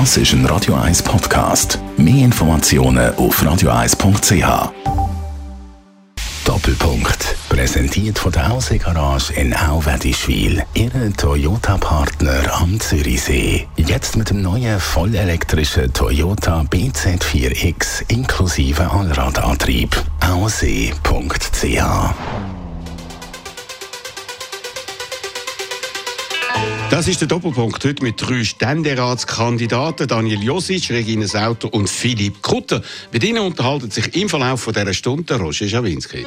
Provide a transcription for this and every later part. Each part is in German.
Das ist ein Radio 1 Podcast. Mehr Informationen auf radio1.ch. Doppelpunkt. Präsentiert von der Hause Garage in Auwedischwil. Ihre Toyota-Partner am Zürichsee. Jetzt mit dem neuen vollelektrischen Toyota BZ4X inklusive Allradantrieb. Aussee.ch Das ist der Doppelpunkt heute mit drei Ständeratskandidaten, Daniel Josic, Regine Sauter und Philipp Kutter. Mit ihnen unterhalten sich im Verlauf dieser Stunde Roger Schawinski.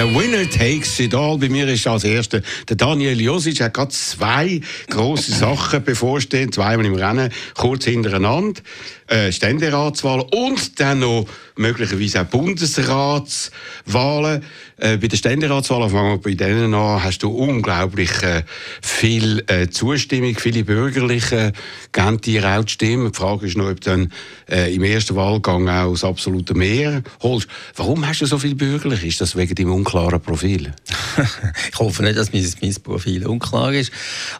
Der Winner takes it all. Bei mir ist als erster der Daniel Josic. Er hat gerade zwei große Sachen bevorstehen, zweimal im Rennen, kurz hintereinander. Äh, Ständeratswahl und dann noch möglicherweise auch Bundesratswahlen. Äh, bei der Ständeratswahl, fangen wir bei denen an, hast du unglaublich äh, viel Zustimmung, viele Bürgerliche geben dir auch die Stimme. Die Frage ist noch, ob du dann im ersten Wahlgang auch das absolute Mehr holst. Warum hast du so viele Bürgerliche? Ist das wegen deinem unklaren Profil? ich hoffe nicht, dass mein, mein Profil unklar ist,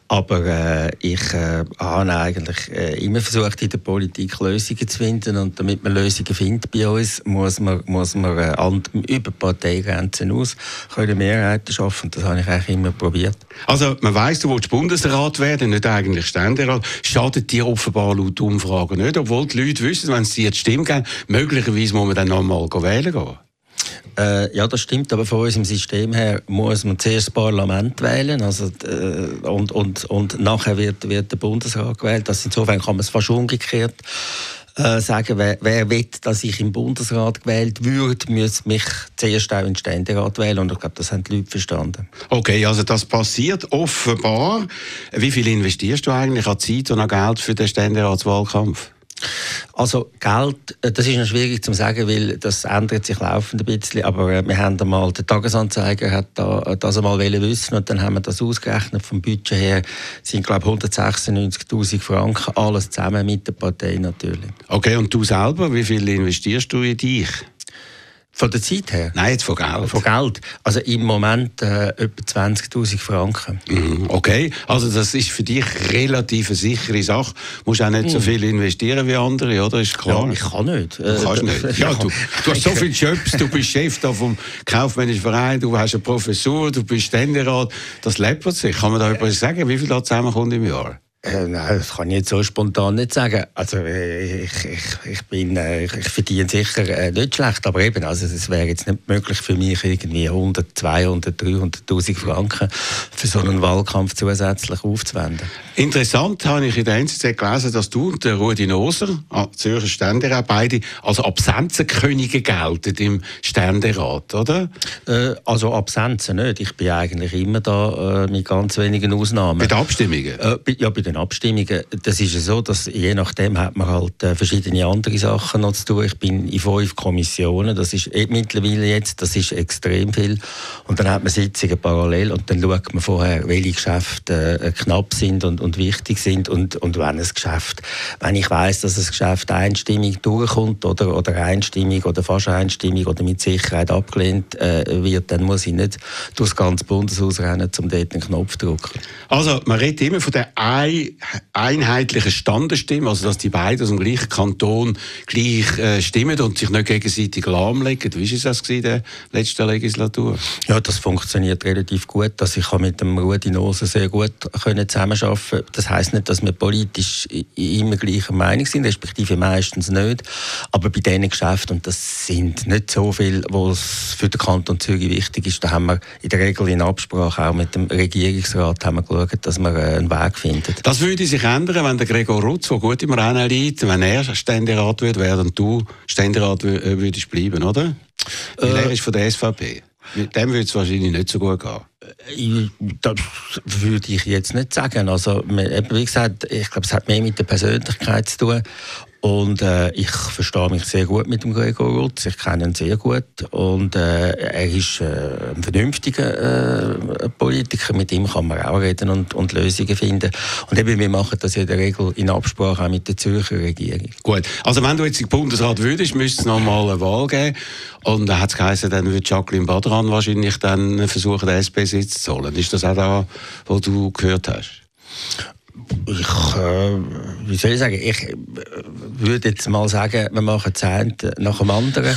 aber ich habe eigentlich immer versucht, in der Politik Lösungen zu finden und damit man Lösungen findet bei uns, muss man, muss man äh, über Parteigrenzen aus können Mehrheiten schaffen das habe ich eigentlich immer probiert. Also man weiss, du willst Bundesrat werden, nicht eigentlich Ständerat. Schadet dir offenbar laut Umfragen nicht, obwohl die Leute wissen, wenn sie jetzt Stimme geben, möglicherweise muss man dann nochmal wählen gehen. Äh, ja, das stimmt, aber von unserem System her muss man zuerst das Parlament wählen also, äh, und, und, und nachher wird, wird der Bundesrat gewählt. Also insofern kann man es fast umgekehrt äh, sagen, wer, wer will, dass ich im Bundesrat gewählt würde, müsste mich zuerst auch in den Ständerat wählen. Und ich glaube, das haben die Leute verstanden. Okay, also das passiert offenbar. Wie viel investierst du eigentlich an Zeit und an Geld für den Ständeratswahlkampf? Also Geld, äh, das ist noch schwierig zu sagen, weil das ändert sich laufend ein bisschen. Aber äh, wir haben einmal, der Tagesanzeiger hat da, äh, das einmal wissen und dann haben wir das ausgerechnet vom Budget her. sind glaube 196.000 Franken, alles zusammen mit der Partei natürlich. Okay, und du selber, wie viel investierst du in dich? Von der Zeit her? Nein, jetzt von Geld. Von Geld. Also im Moment äh, etwa 20.000 Franken. Mhm, okay, also das ist für dich relativ eine sichere Sache. Du musst auch nicht mhm. so viel investieren wie andere, oder? Ist klar. Ja, ich kann nicht. Du kannst nicht. Ja, du, du hast so viele Jobs, du bist Chef da vom kaufmännischen Verein, du hast eine Professur, du bist Ständerat. Das läppert sich. Kann man da etwas sagen, wie viel da zusammenkommt im Jahr? Äh, nein, das kann ich jetzt so spontan nicht sagen. Also äh, ich, ich, ich, bin, äh, ich verdiene sicher äh, nicht schlecht, aber eben, also es wäre jetzt nicht möglich für mich irgendwie 100, 200, 300'000 Franken für so einen Wahlkampf zusätzlich aufzuwenden. Interessant habe ich in der NZZ gelesen, dass du und der Rudi Noser, ah, Zürcher Ständerat, beide als Absenzenkönige gelten im Ständerat, oder? Äh, also Absenzen nicht. Ich bin eigentlich immer da mit ganz wenigen Ausnahmen. Bei den Abstimmungen? Bei, ja, bei den Abstimmungen, das ist ja so, dass je nachdem hat man halt äh, verschiedene andere Sachen noch zu tun. Ich bin in fünf Kommissionen, das ist eh mittlerweile jetzt, das ist extrem viel. Und dann hat man Sitzungen parallel und dann schaut man vorher, welche Geschäfte äh, knapp sind und, und wichtig sind und, und wenn ein Geschäft, wenn ich weiß, dass ein Geschäft einstimmig durchkommt oder, oder einstimmig oder fast einstimmig oder mit Sicherheit abgelehnt äh, wird, dann muss ich nicht durchs ganze Bundeshaus rennen, um dort einen Knopf zu drücken. Also man redet immer von der keine einheitlichen Standesstimmen, also dass die beiden aus dem gleichen Kanton gleich äh, stimmen und sich nicht gegenseitig lahmlegen. Wie war das in der letzten Legislatur? Ja, das funktioniert relativ gut. Also ich mit dem Rudi Nose sehr gut können zusammenarbeiten. Das heißt nicht, dass wir politisch immer gleicher Meinung sind, respektive meistens nicht. Aber bei diesen Geschäften, und das sind nicht so viele, was für den Kanton Zürich wichtig ist, da haben wir in der Regel in Absprache auch mit dem Regierungsrat haben wir geschaut, dass wir äh, einen Weg finden. Das würde sich ändern, wenn der Gregor Rutz, der gut im Rennen liegt, wenn er Ständerat wird werden und du Ständerat äh, würdest bleiben, oder? Weil äh, er ist von der SVP. Mit dem würde es wahrscheinlich nicht so gut gehen. Das würde ich jetzt nicht sagen. Also, wie gesagt, ich glaube, es hat mehr mit der Persönlichkeit zu tun. Und äh, ich verstehe mich sehr gut mit dem Gregor Rutz. Ich kenne ihn sehr gut. Und äh, er ist äh, ein vernünftiger äh, Politiker. Mit ihm kann man auch reden und, und Lösungen finden. Und eben, wir machen das in der Regel in Absprache auch mit der Zürcher Regierung. Gut. Also, wenn du jetzt den Bundesrat würdest, müsste es noch mal eine Wahl geben. Und da hat es geheißen, dann würde Jacqueline Badran wahrscheinlich dann versuchen, den SP-Sitz zu holen. Ist das auch da, wo du gehört hast? Ich, äh, wie soll ich sagen, ich äh, würde jetzt mal sagen, wir machen zehn nach dem anderen.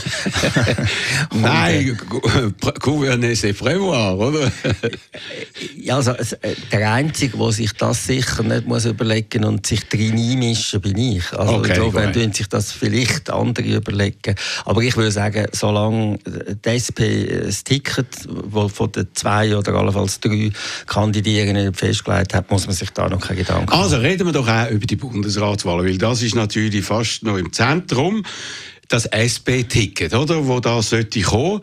Nein, gouverner c'est prévoir, oder? ja, also, äh, der Einzige, der sich das sicher nicht muss überlegen und sich drin einmischen, bin ich. Also okay, insofern tun sich das vielleicht andere überlegen. Aber ich würde sagen, solange die SP das Ticket, das von den zwei oder allenfalls drei Kandidierenden festgelegt hat, muss man sich da noch keine Gedanken. Also reden wir doch auch über die Bundesratswahl, weil das ist natürlich fast noch im Zentrum das SP-Ticket, oder, wo da sollte kommen.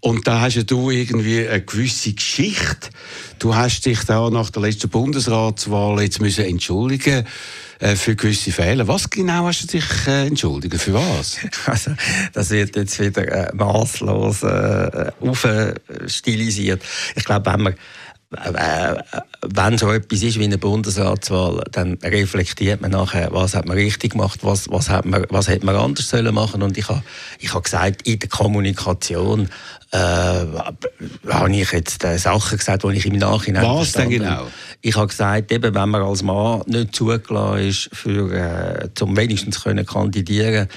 Und da hast du irgendwie eine gewisse Geschichte. Du hast dich da nach der letzten Bundesratswahl jetzt müssen entschuldigen äh, für gewisse Fehler. Was genau hast du dich äh, entschuldigen? Für was? Also, das wird jetzt wieder äh, maßlos äh, aufstilisiert. Ich glaube, wenn man wenn so etwas ist wie eine Bundesratswahl, dann reflektiert man nachher, was hat man richtig gemacht, was, was, hat, man, was hätte man anders sollen machen Und ich habe ich hab gesagt, in der Kommunikation äh, habe ich jetzt äh, Sachen gesagt, die ich im Nachhinein Was denn genau? Ich habe gesagt, eben, wenn man als Mann nicht zugelassen ist, für, äh, zum wenigstens können kandidieren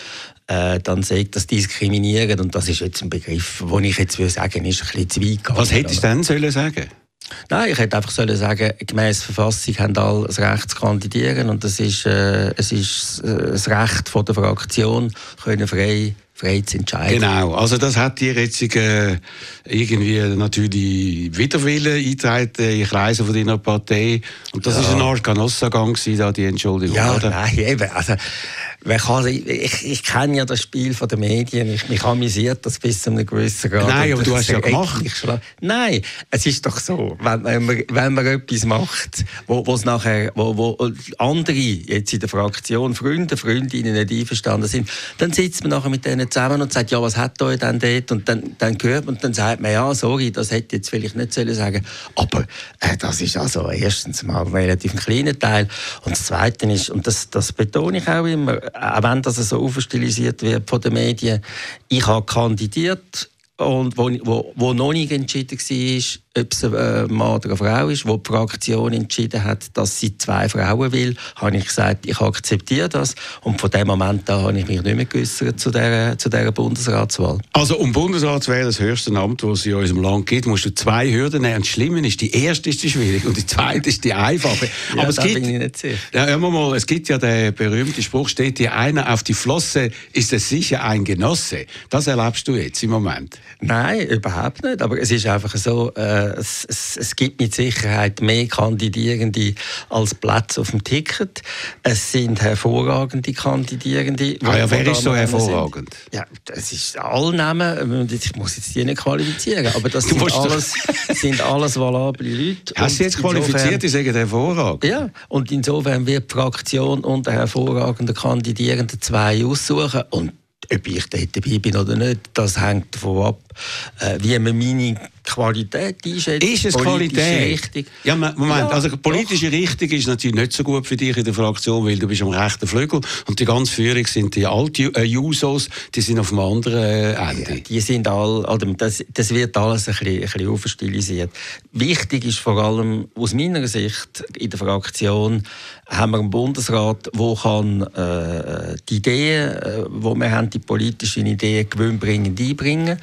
äh, dann sagt das diskriminieren und das ist jetzt ein Begriff, den ich jetzt würde sagen, ist ein bisschen zu weit gegangen. Was hättest du denn sollen sagen? Nein, ich hätte einfach sollen sagen, gemäß Verfassung haben alle das Recht zu kandidieren und das ist, äh, es ist äh, das Recht von der Fraktion, können frei frei zu entscheiden. Genau, also das hat die jetzt äh, irgendwie natürlich Widerwillen eingetreten in Kreise von deiner Partei und das ja. ist eine Art Canossagang da die Entschuldigung, ja, oder? nein, eben, also kann, ich, ich kenne ja das Spiel von den Medien, ich, mich amüsiert das bis zu einem gewissen Grad. Nein, aber du hast ja gemacht. Nein, es ist doch so, wenn, wenn, man, wenn man etwas macht, wo, wo's nachher, wo, wo andere jetzt in der Fraktion, Freunde, Freundinnen nicht einverstanden sind, dann sitzt man nachher mit denen zusammen und sagt, ja, was hat euch denn dort? Und dann, dann hört man und dann sagt man, ja, sorry, das hätte jetzt vielleicht nicht sollen sagen aber äh, das ist also erstens mal ein relativ kleiner Teil und das Zweite ist, und das, das betone ich auch immer, auch wenn das so aufstilisiert wird von den Medien, ich habe kandidiert und wo, wo, wo noch nicht entschieden war, ob es ein äh, Mann oder eine Frau ist, wo die Fraktion entschieden hat, dass sie zwei Frauen will, habe ich gesagt, ich akzeptiere das. Und von dem Moment an habe ich mich nicht mehr geäußert zu dieser, zu dieser Bundesratswahl. Also um Bundesratswahl, das höchste Amt, das es in unserem Land gibt, musst du zwei Hürden nehmen. das Schlimme ist, die erste ist die schwierige und die zweite ist die einfache. ja, Aber es gibt, bin ich nicht sicher. Ja, mal, es gibt ja den berühmten Spruch, steht dir einer auf die Flosse, ist es sicher ein Genosse. Das erlebst du jetzt im Moment. Nein, überhaupt nicht. Aber es ist einfach so, äh, es, es, es, gibt mit Sicherheit mehr Kandidierende als Plätze auf dem Ticket. Es sind hervorragende Kandidierende. Ah ja, wer ist so hervorragend? Sind. Ja, das ist alle Namen. Ich muss jetzt die nicht qualifizieren, aber das sind alles, sind alles valable Leute. Hast du jetzt qualifiziert? Die sagen hervorragend. Ja, und insofern wird die Fraktion unter hervorragenden Kandidierenden zwei aussuchen. Und ob ich dabei bin oder nicht, das hängt davon ab, äh, wie man meine Qualität einschätzt. Ist es Qualität? Richtig. Ja, Moment, ja, also politische doch. Richtung ist natürlich nicht so gut für dich in der Fraktion, weil du bist am rechten Flügel und die ganze Führung sind die alten äh, Jusos, die sind auf dem anderen äh, Ende. Ja, die sind all, also das, das wird alles ein bisschen, ein bisschen aufstilisiert. Wichtig ist vor allem aus meiner Sicht in der Fraktion, haben wir einen Bundesrat, der kann, äh, die Ideen, äh, wo wir haben, die politischen Ideen gewinnbringend einbringen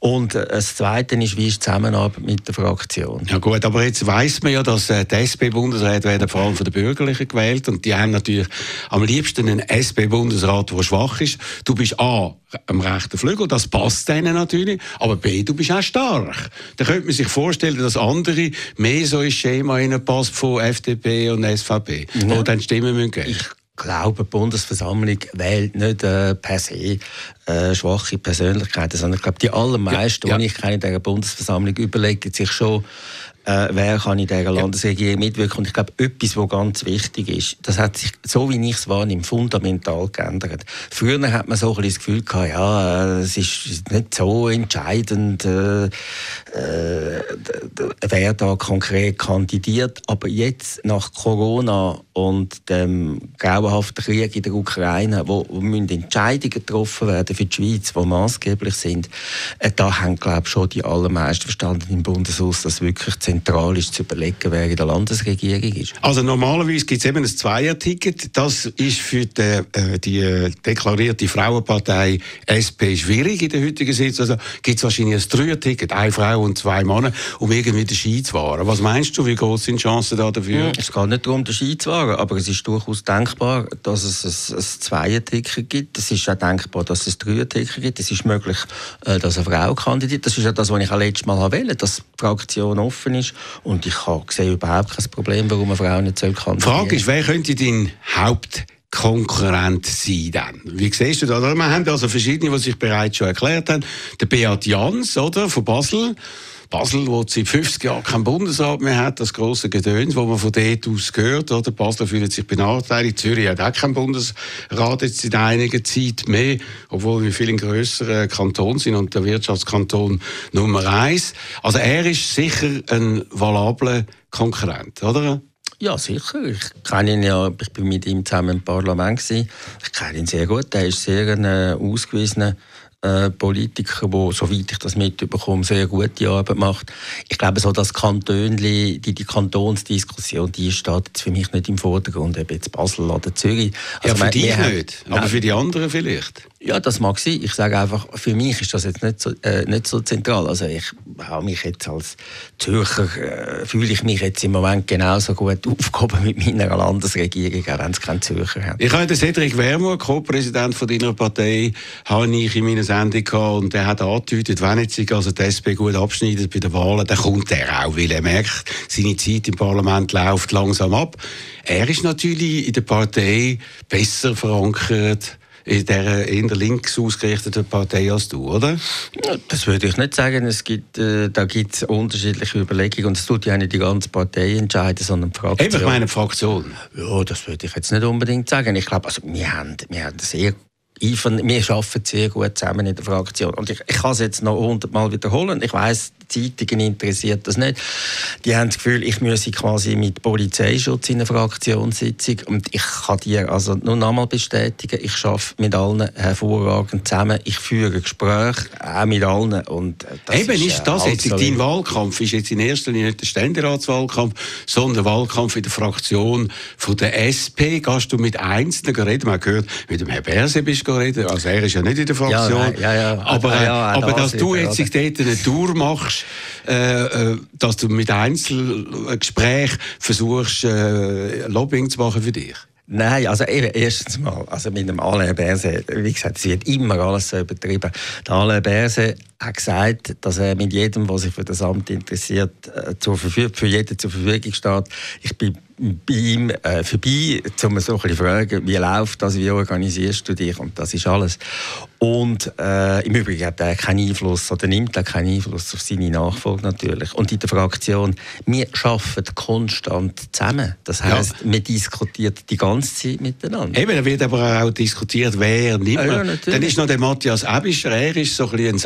Und äh, das Zweite ist, wie ist die Zusammenarbeit mit der Fraktion? Ja gut, aber jetzt weiß man ja, dass äh, die SP-Bundesräte werden vor allem von den Bürgerlichen gewählt und die haben natürlich am liebsten einen SP-Bundesrat, der schwach ist. Du bist A, am rechten Flügel, das passt denen natürlich, aber B, du bist auch stark. Da könnte man sich vorstellen, dass andere mehr so ins Schema passt von FDP und SVP, ja. wo dann Stimmen müssen geben. Ich glaube, die Bundesversammlung wählt nicht äh, per se äh, schwache Persönlichkeiten, sondern ich glaube, die allermeisten, ja. die ich kenne in dieser Bundesversammlung, überlegen sich schon, äh, wer kann in dieser Landesregierung mitwirken. Und ich glaube, etwas, was ganz wichtig ist, das hat sich, so wie ich es wahrnehme, fundamental geändert. Früher hat man so ein bisschen das Gefühl gehabt, ja, es ist nicht so entscheidend, äh, äh, wer da konkret kandidiert. Aber jetzt, nach Corona und dem grauenhaften Krieg in der Ukraine, wo, wo müssen Entscheidungen getroffen werden für die Schweiz, die maßgeblich sind, äh, da haben, glaube ich, schon die allermeisten verstanden im Bundeshaus, dass wirklich zentral ist, zu überlegen, wer in der Landesregierung ist. Also normalerweise gibt es eben ein Zweier-Ticket. Das ist für die, äh, die äh, deklarierte Frauenpartei SP schwierig in der heutigen Sitzung. Also gibt es wahrscheinlich ein Dreier-Ticket, eine Frau und zwei Männer, um irgendwie den Ski zu fahren. Was meinst du, wie groß sind die Chancen da dafür? Hm, es geht nicht darum, den Ski zu fahren, aber es ist durchaus denkbar, dass es ein, ein Zweier-Ticket gibt. Es ist auch denkbar, dass es ein Dreier-Ticket gibt. Es ist möglich, äh, dass eine Frau kandidiert. Das ist ja das, was ich auch letztes Mal wollte, dass die Fraktion offen ist. Und ich sehe überhaupt kein Problem, warum eine Frau nicht kandidieren. Die Frage ist, wer könnte dein Haupt Konkurrent sein dann. Wie siehst du das? Wir haben also verschiedene, die sich bereits schon erklärt haben. Der Beat Jans, oder, von Basel. Basel, wo seit 50 Jahren kein Bundesrat mehr hat, das große Gedöns, wo man von dort aus gehört, oder? Basel fühlt sich benachteiligt. Zürich hat auch keinen Bundesrat jetzt in einiger Zeit mehr, obwohl wir viel ein grösserer Kanton sind und der Wirtschaftskanton Nummer eins. Also er ist sicher ein valabler Konkurrent, oder? Ja, sicher. Ich kenne ihn ja, ich bin mit ihm zusammen im Parlament gewesen. Ich kenne ihn sehr gut. Er ist sehr ein äh, ausgewiesener äh, Politiker, der, soweit ich das mitbekomme, sehr gute Arbeit macht. Ich glaube, so das Kantönli, die, die Kantonsdiskussion, die steht jetzt für mich nicht im Vordergrund, ob jetzt Basel oder Zürich. Also, ja, für dich nicht, aber für die anderen vielleicht. Ja, das mag sein. Ich sage einfach, für mich ist das jetzt nicht so, äh, nicht so zentral. Also ich habe mich jetzt als Zürcher, äh, fühle ich mich jetzt im Moment genauso gut aufgehoben mit meiner Landesregierung, auch wenn es keinen Zürcher hat. Ich habe den Cedric Wermuth, Co-Präsident deiner Partei, habe ich in meiner Sendung gehabt und der hat angedeutet, wenn jetzt sich also die SP gut abschneidet bei den Wahlen, dann kommt er auch, weil er merkt, seine Zeit im Parlament läuft langsam ab. Er ist natürlich in der Partei besser verankert in dieser eher links ausgerichteten Partei als du, oder? Das würde ich nicht sagen. Es gibt, äh, da gibt es unterschiedliche Überlegungen und es tut ja nicht die ganze Partei entscheiden, sondern die Fraktion. Eben, ich meine Fraktion. Ja, das würde ich jetzt nicht unbedingt sagen. Ich glaube, also, wir haben, wir haben sehr wir arbeiten sehr gut zusammen in der Fraktion. Und ich, ich kann es jetzt noch hundertmal wiederholen. Ich weiß, Zeitungen interessiert das nicht. Die haben das Gefühl, ich müsse quasi mit Polizeischutz in einer Fraktionssitzung. Und ich kann dir also nur nochmal bestätigen, ich arbeite mit allen hervorragend zusammen. Ich führe Gespräche, auch mit allen. Und das Eben ist, ist das jetzt, dein Wahlkampf ist jetzt in erster Linie nicht der Ständeratswahlkampf, sondern der Wahlkampf in der Fraktion von der SP. Gehst du mit Einzelnen reden? Man gehört, mit dem Herrn Berse bist du reden. Also er ist ja nicht in der Fraktion. Ja, ja, ja. Aber, ja, ja, aber dass du jetzt dort eine Tour machst, äh, äh, dass du mit Einzelgesprächen versuchst, äh, Lobbying zu machen für dich? Nein, also eben, erstens mal, also mit dem Alain Berset, wie gesagt, es wird immer alles so übertrieben. Der Alain Berset hat gesagt, dass er mit jedem, der sich für das Amt interessiert, äh, zur Verfügung, für jeden zur Verfügung steht. Ich bin bei ihm äh, vorbei, um so ein bisschen fragen, wie läuft das, wie organisierst du dich und das ist alles. Und äh, im Übrigen hat er keinen Einfluss oder nimmt er keinen Einfluss auf seine Nachfolge natürlich. Und in der Fraktion, wir arbeiten konstant zusammen. Das heisst, ja. wir diskutieren die ganze Zeit miteinander. Eben, da wird aber auch diskutiert, wer nimmt ja, ja, Dann ist noch der Matthias Ebischer, er ist so ein bisschen ein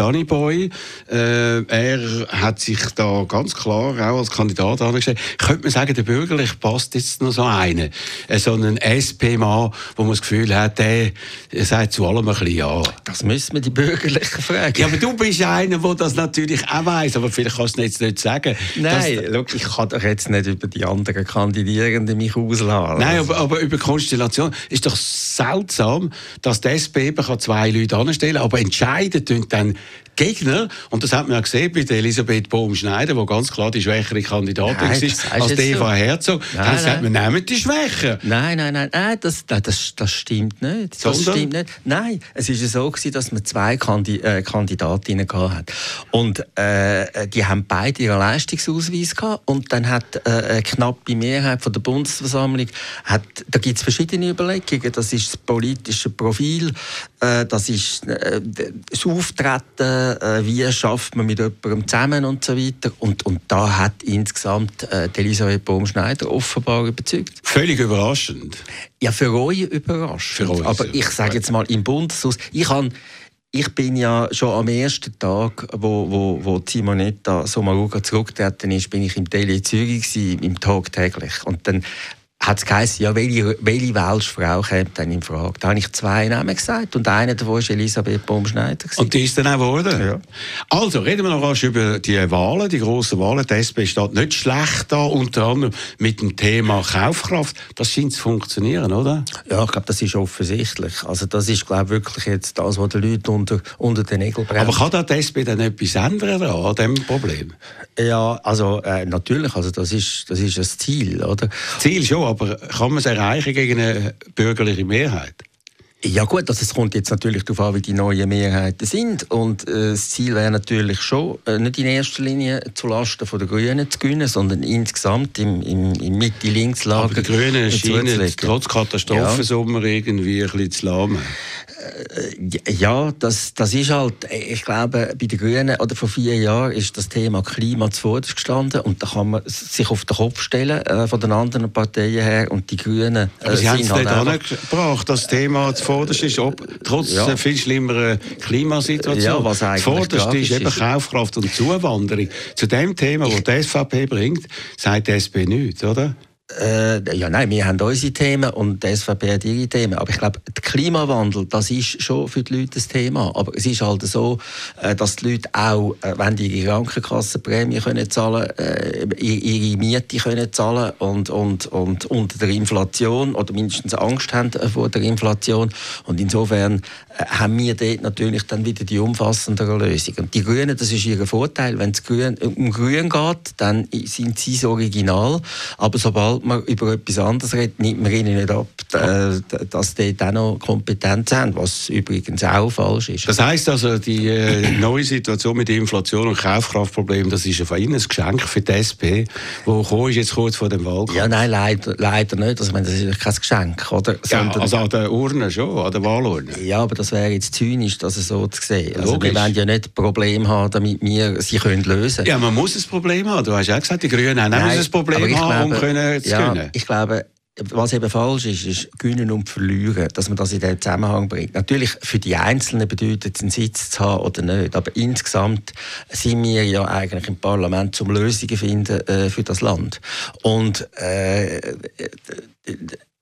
Sunnyboy. Äh, er hat sich da ganz klar auch als Kandidat angestellt. Könnte man sagen, der Bürgerlich passt jetzt noch so einen. Äh, so einen SP-Mann, wo man das Gefühl hat, der, sagt zu allem ein bisschen Ja. Das müssen wir die Bürgerlichen fragen. Ja, aber du bist einer, der das natürlich auch weiss, aber vielleicht kannst du es jetzt nicht sagen. Nein, schau, ich kann doch jetzt nicht über die anderen Kandidierenden mich ausladen. Nein, aber, aber über Konstellation ist doch seltsam, dass die SP eben zwei Leute anstellen kann, aber entscheiden tun dann Gegner, und das hat man ja gesehen bei der Elisabeth Bohm-Schneider, die ganz klar die schwächere Kandidatin nein, ist, als die Eva so. Herzog, nein, dann sagt man, nehmen die Schwächer. Nein, nein, nein, nein das, das, das stimmt nicht. Das stimmt nicht. Nein, es war so, gewesen, dass man zwei Kandi äh, Kandidatinnen hatte. Und äh, die haben beide ihren Leistungsausweis gehabt und dann hat äh, eine knappe Mehrheit von der Bundesversammlung, hat, da gibt es verschiedene Überlegungen, das ist das politische Profil, äh, das ist äh, das Auftreten, äh, wie schafft man mit jemandem zusammen und so weiter. Und, und da hat insgesamt äh, Elisabeth Baumschneider offenbar überzeugt. Völlig überraschend. Ja, für euch überraschend. Für euch Aber ich sage jetzt mal im Bundeshaus, ich habe ich bin ja schon am ersten Tag, wo, wo, wo Simonetta Sommaruga zurückgetreten ist, bin ich im Tele Zürich gewesen, im Tag täglich. Und dann hat es geheißen, ja, welche, welche Welsche Frau kommt dann in Frage? Da habe ich zwei Namen gesagt und einer davon war Elisabeth Baumschneider. Und die ist dann auch geworden? Ja. Also, reden wir noch rasch über die Wahlen, die grossen Wahlen. Die SP steht nicht schlecht da, unter anderem mit dem Thema Kaufkraft. Das scheint zu funktionieren, oder? Ja, ich glaube, das ist offensichtlich. Also das ist, glaube ich, wirklich jetzt das, was die Leute unter, unter den Nägeln brennen. Aber kann da die SP dann etwas ändern an diesem Problem? Ja, also äh, natürlich, also das ist, das ist ein Ziel, oder? Ziel schon, aber kann man es erreichen gegen eine bürgerliche Mehrheit? Ja gut, also es kommt jetzt natürlich darauf an, wie die neuen Mehrheiten sind. Und äh, das Ziel wäre natürlich schon, äh, nicht in erster Linie zulasten der Grünen zu gewinnen, sondern insgesamt im, im, im Mitte-Links-Lager. Aber die Grünen scheinen trotz Katastrophensommer ja. irgendwie ein bisschen zu lahmen. Ja, das, das ist halt, ich glaube, bei den Grünen oder vor vier Jahren ist das Thema Klima zuvorderst gestanden und da kann man sich auf den Kopf stellen äh, von den anderen Parteien her und die Grünen äh, Aber Sie haben es halt nicht angebracht, das Thema zuvorderst ist, ob, trotz ja. der viel schlimmeren Klimasituation. Ja, was eigentlich zuvorderst ist eben Kaufkraft und Zuwanderung. Zu dem Thema, das die SVP bringt, sagt die SP nichts, oder? Äh, ja, nein, wir haben unsere Themen und die SVP hat ihre Themen. Aber ich glaube, der Klimawandel, das ist schon für die Leute ein Thema. Aber es ist halt so, äh, dass die Leute auch, äh, wenn die ihre Krankenkassenprämie können zahlen, äh, ihre Miete können zahlen und, und, und unter der Inflation oder mindestens Angst haben vor der Inflation. Und insofern äh, haben wir dort natürlich dann wieder die umfassendere Lösung. Und die Grünen, das ist ihr Vorteil. Wenn es um Grün geht, dann sind sie das Original. Aber sobald man über etwas anderes redet, nimmt man ihnen nicht ab, äh, dass die auch noch Kompetenz haben, was übrigens auch falsch ist. Das heisst also, die äh, neue Situation mit Inflation und Kaufkraftproblemen, das ist auf Ihnen ein Geschenk für die SP, wo ist jetzt kurz vor dem Wahlkampf? Ja, nein, leider, leider nicht. Also, das ist kein Geschenk. Oder? Ja, also an der Urne schon, an der Wahlurne. Ja, aber das wäre jetzt zynisch, das so zu sehen. Also, wir wollen ja nicht ein Problem haben, damit wir sie können lösen können. Ja, man muss ein Problem haben. Du hast ja gesagt, die Grünen haben nein, ein Problem haben, um können zu ja, gewinnen. Ich glaube, was eben falsch ist, ist gewinnen und verlieren, dass man das in den Zusammenhang bringt. Natürlich für die Einzelnen bedeutet es, einen Sitz zu haben oder nicht, aber insgesamt sind wir ja eigentlich im Parlament zum Lösungen finden äh, für das Land. Und äh,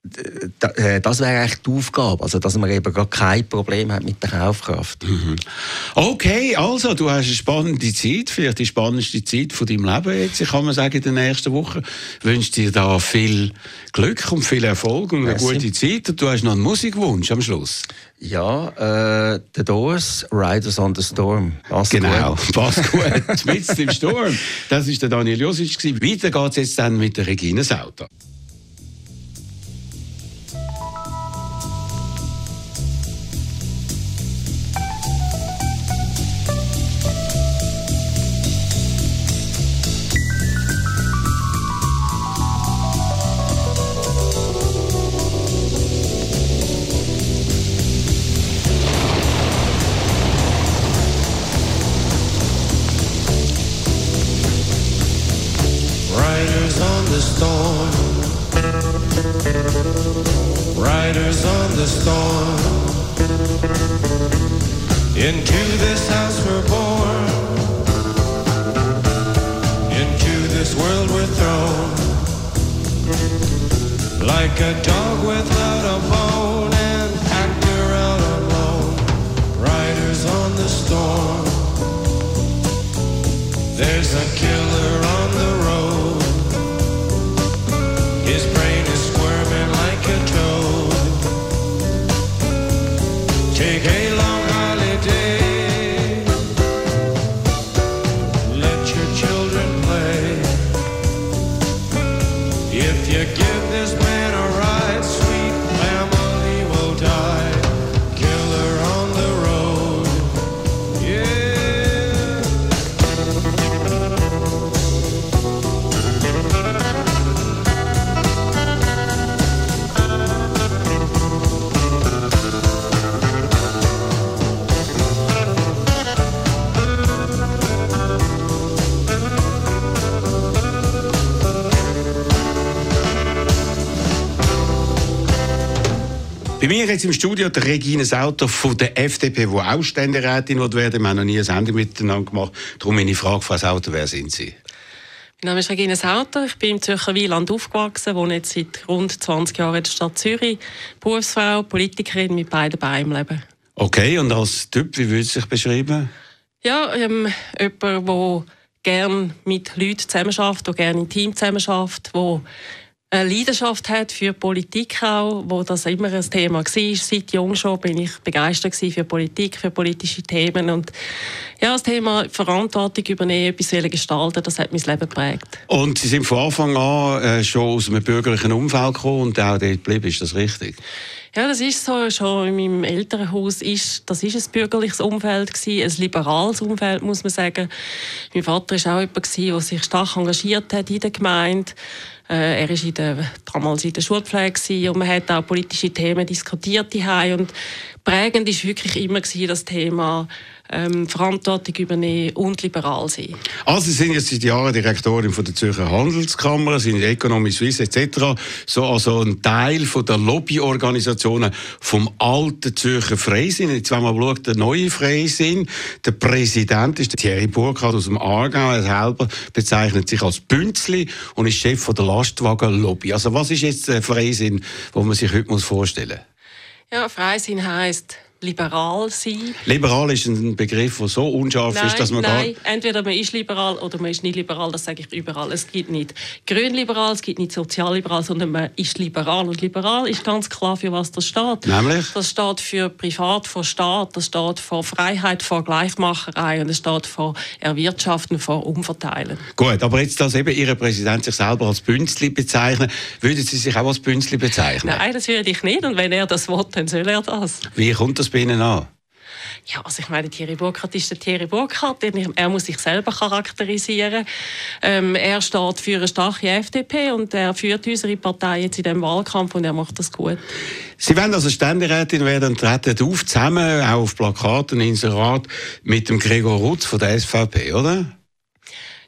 das wäre eigentlich die Aufgabe, also dass man eben gar kein Problem hat mit der Kaufkraft. Mhm. Okay, also du hast eine spannende Zeit, vielleicht die spannendste Zeit von deinem Leben jetzt, ich kann man sagen, in den nächsten Wochen. Ich wünsche dir da viel Glück und viel Erfolg und eine Merci. gute Zeit. Und du hast noch einen Musikwunsch am Schluss. Ja, äh, The Doors, Riders on the Storm. Passt genau, gut. passt gut. Mitten im Sturm. Das war der Daniel Josic. Weiter geht es jetzt dann mit der Regina Sauter. Bei mir jetzt im Studio der Regine Sauter von der FDP, die auch Ständerätin wird werden. Wir haben noch nie eine Sendung miteinander gemacht. Darum meine Frage, Frau Sauter, wer sind Sie? Mein Name ist Regine Sauter, ich bin im Zürcher Wieland aufgewachsen, wohne jetzt seit rund 20 Jahren in der Stadt Zürich, Berufsfrau, Politikerin mit beiden Beinen im Leben. Okay, und als Typ, wie würde Sie sich beschreiben? Ja, ähm, jemand, der gerne mit Leuten zusammenarbeitet, der gerne im Team zusammenarbeitet, der eine Leidenschaft hat für Politik auch, wo das immer ein Thema war. Seit jung schon bin ich begeistert für Politik, für politische Themen und ja, das Thema Verantwortung übernehmen, etwas gestalten, das hat mein Leben geprägt. Und Sie sind von Anfang an äh, schon aus einem bürgerlichen Umfeld gekommen und auch dort geblieben, ist das richtig? Ja, das ist so. Schon in meinem Elternhaus ist, das ist ein bürgerliches Umfeld gewesen, ein liberales Umfeld, muss man sagen. Mein Vater ist auch jemand gewesen, der sich stark engagiert hat in der Gemeinde. Äh, er ist in der, damals in der Schulpflege und man hat auch politische Themen diskutiert. Daheim und prägend ist wirklich immer das Thema ähm, Verantwortung übernehmen und liberal sein. Also Sie sind jetzt seit Jahren Direktorin von der Zürcher Handelskammer, sind in Economy Suisse etc. So also ein Teil von der Lobbyorganisationen vom alten Zürcher Freisinn. Jetzt wenn man schaut, der neue Freisinn, der Präsident ist Thierry Burkhardt aus dem Aargau. Er selber bezeichnet sich als Bünzli und ist Chef von der Lastwagenlobby. Also was ist jetzt der Freisinn, wo man sich heute muss vorstellen muss? Ja, Freisinn heisst liberal sein. Liberal ist ein Begriff, der so unscharf Nein, ist, dass man nein, entweder man ist liberal oder man ist nicht liberal, das sage ich überall. Es gibt nicht grünliberal, es gibt nicht sozialliberal, sondern man ist liberal. Und liberal ist ganz klar, für was das steht. Nämlich? Das steht für Privat vor Staat, das steht für Freiheit vor Gleichmacherei und es steht für Erwirtschaften vor Umverteilen. Gut, aber jetzt, dass eben Ihr Präsident sich selber als Bünzli bezeichnet, würden Sie sich auch als Bünzli bezeichnen? Nein, das würde ich nicht. Und wenn er das will, dann soll er das. Wie kommt das bei Ihnen an? Ja, also ich meine, Thierry Burkhardt ist der Thierry Burkhardt. Er muss sich selber charakterisieren. Ähm, er steht für eine starke FDP und er führt unsere Partei jetzt in diesem Wahlkampf und er macht das gut. Sie wollen also Ständerätin werden und treten auf, zusammen, auch auf Plakaten, Inserat, mit dem Gregor Rutz von der SVP, oder?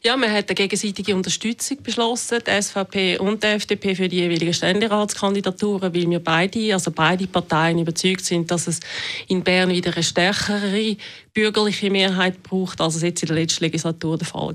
Ja, man hat eine gegenseitige Unterstützung beschlossen, die SVP und die FDP für die jeweiligen Ständeratskandidaturen, weil wir beide, also beide Parteien überzeugt sind, dass es in Bern wieder eine stärkere bürgerliche Mehrheit braucht, als es jetzt in der letzten Legislatur der Fall war.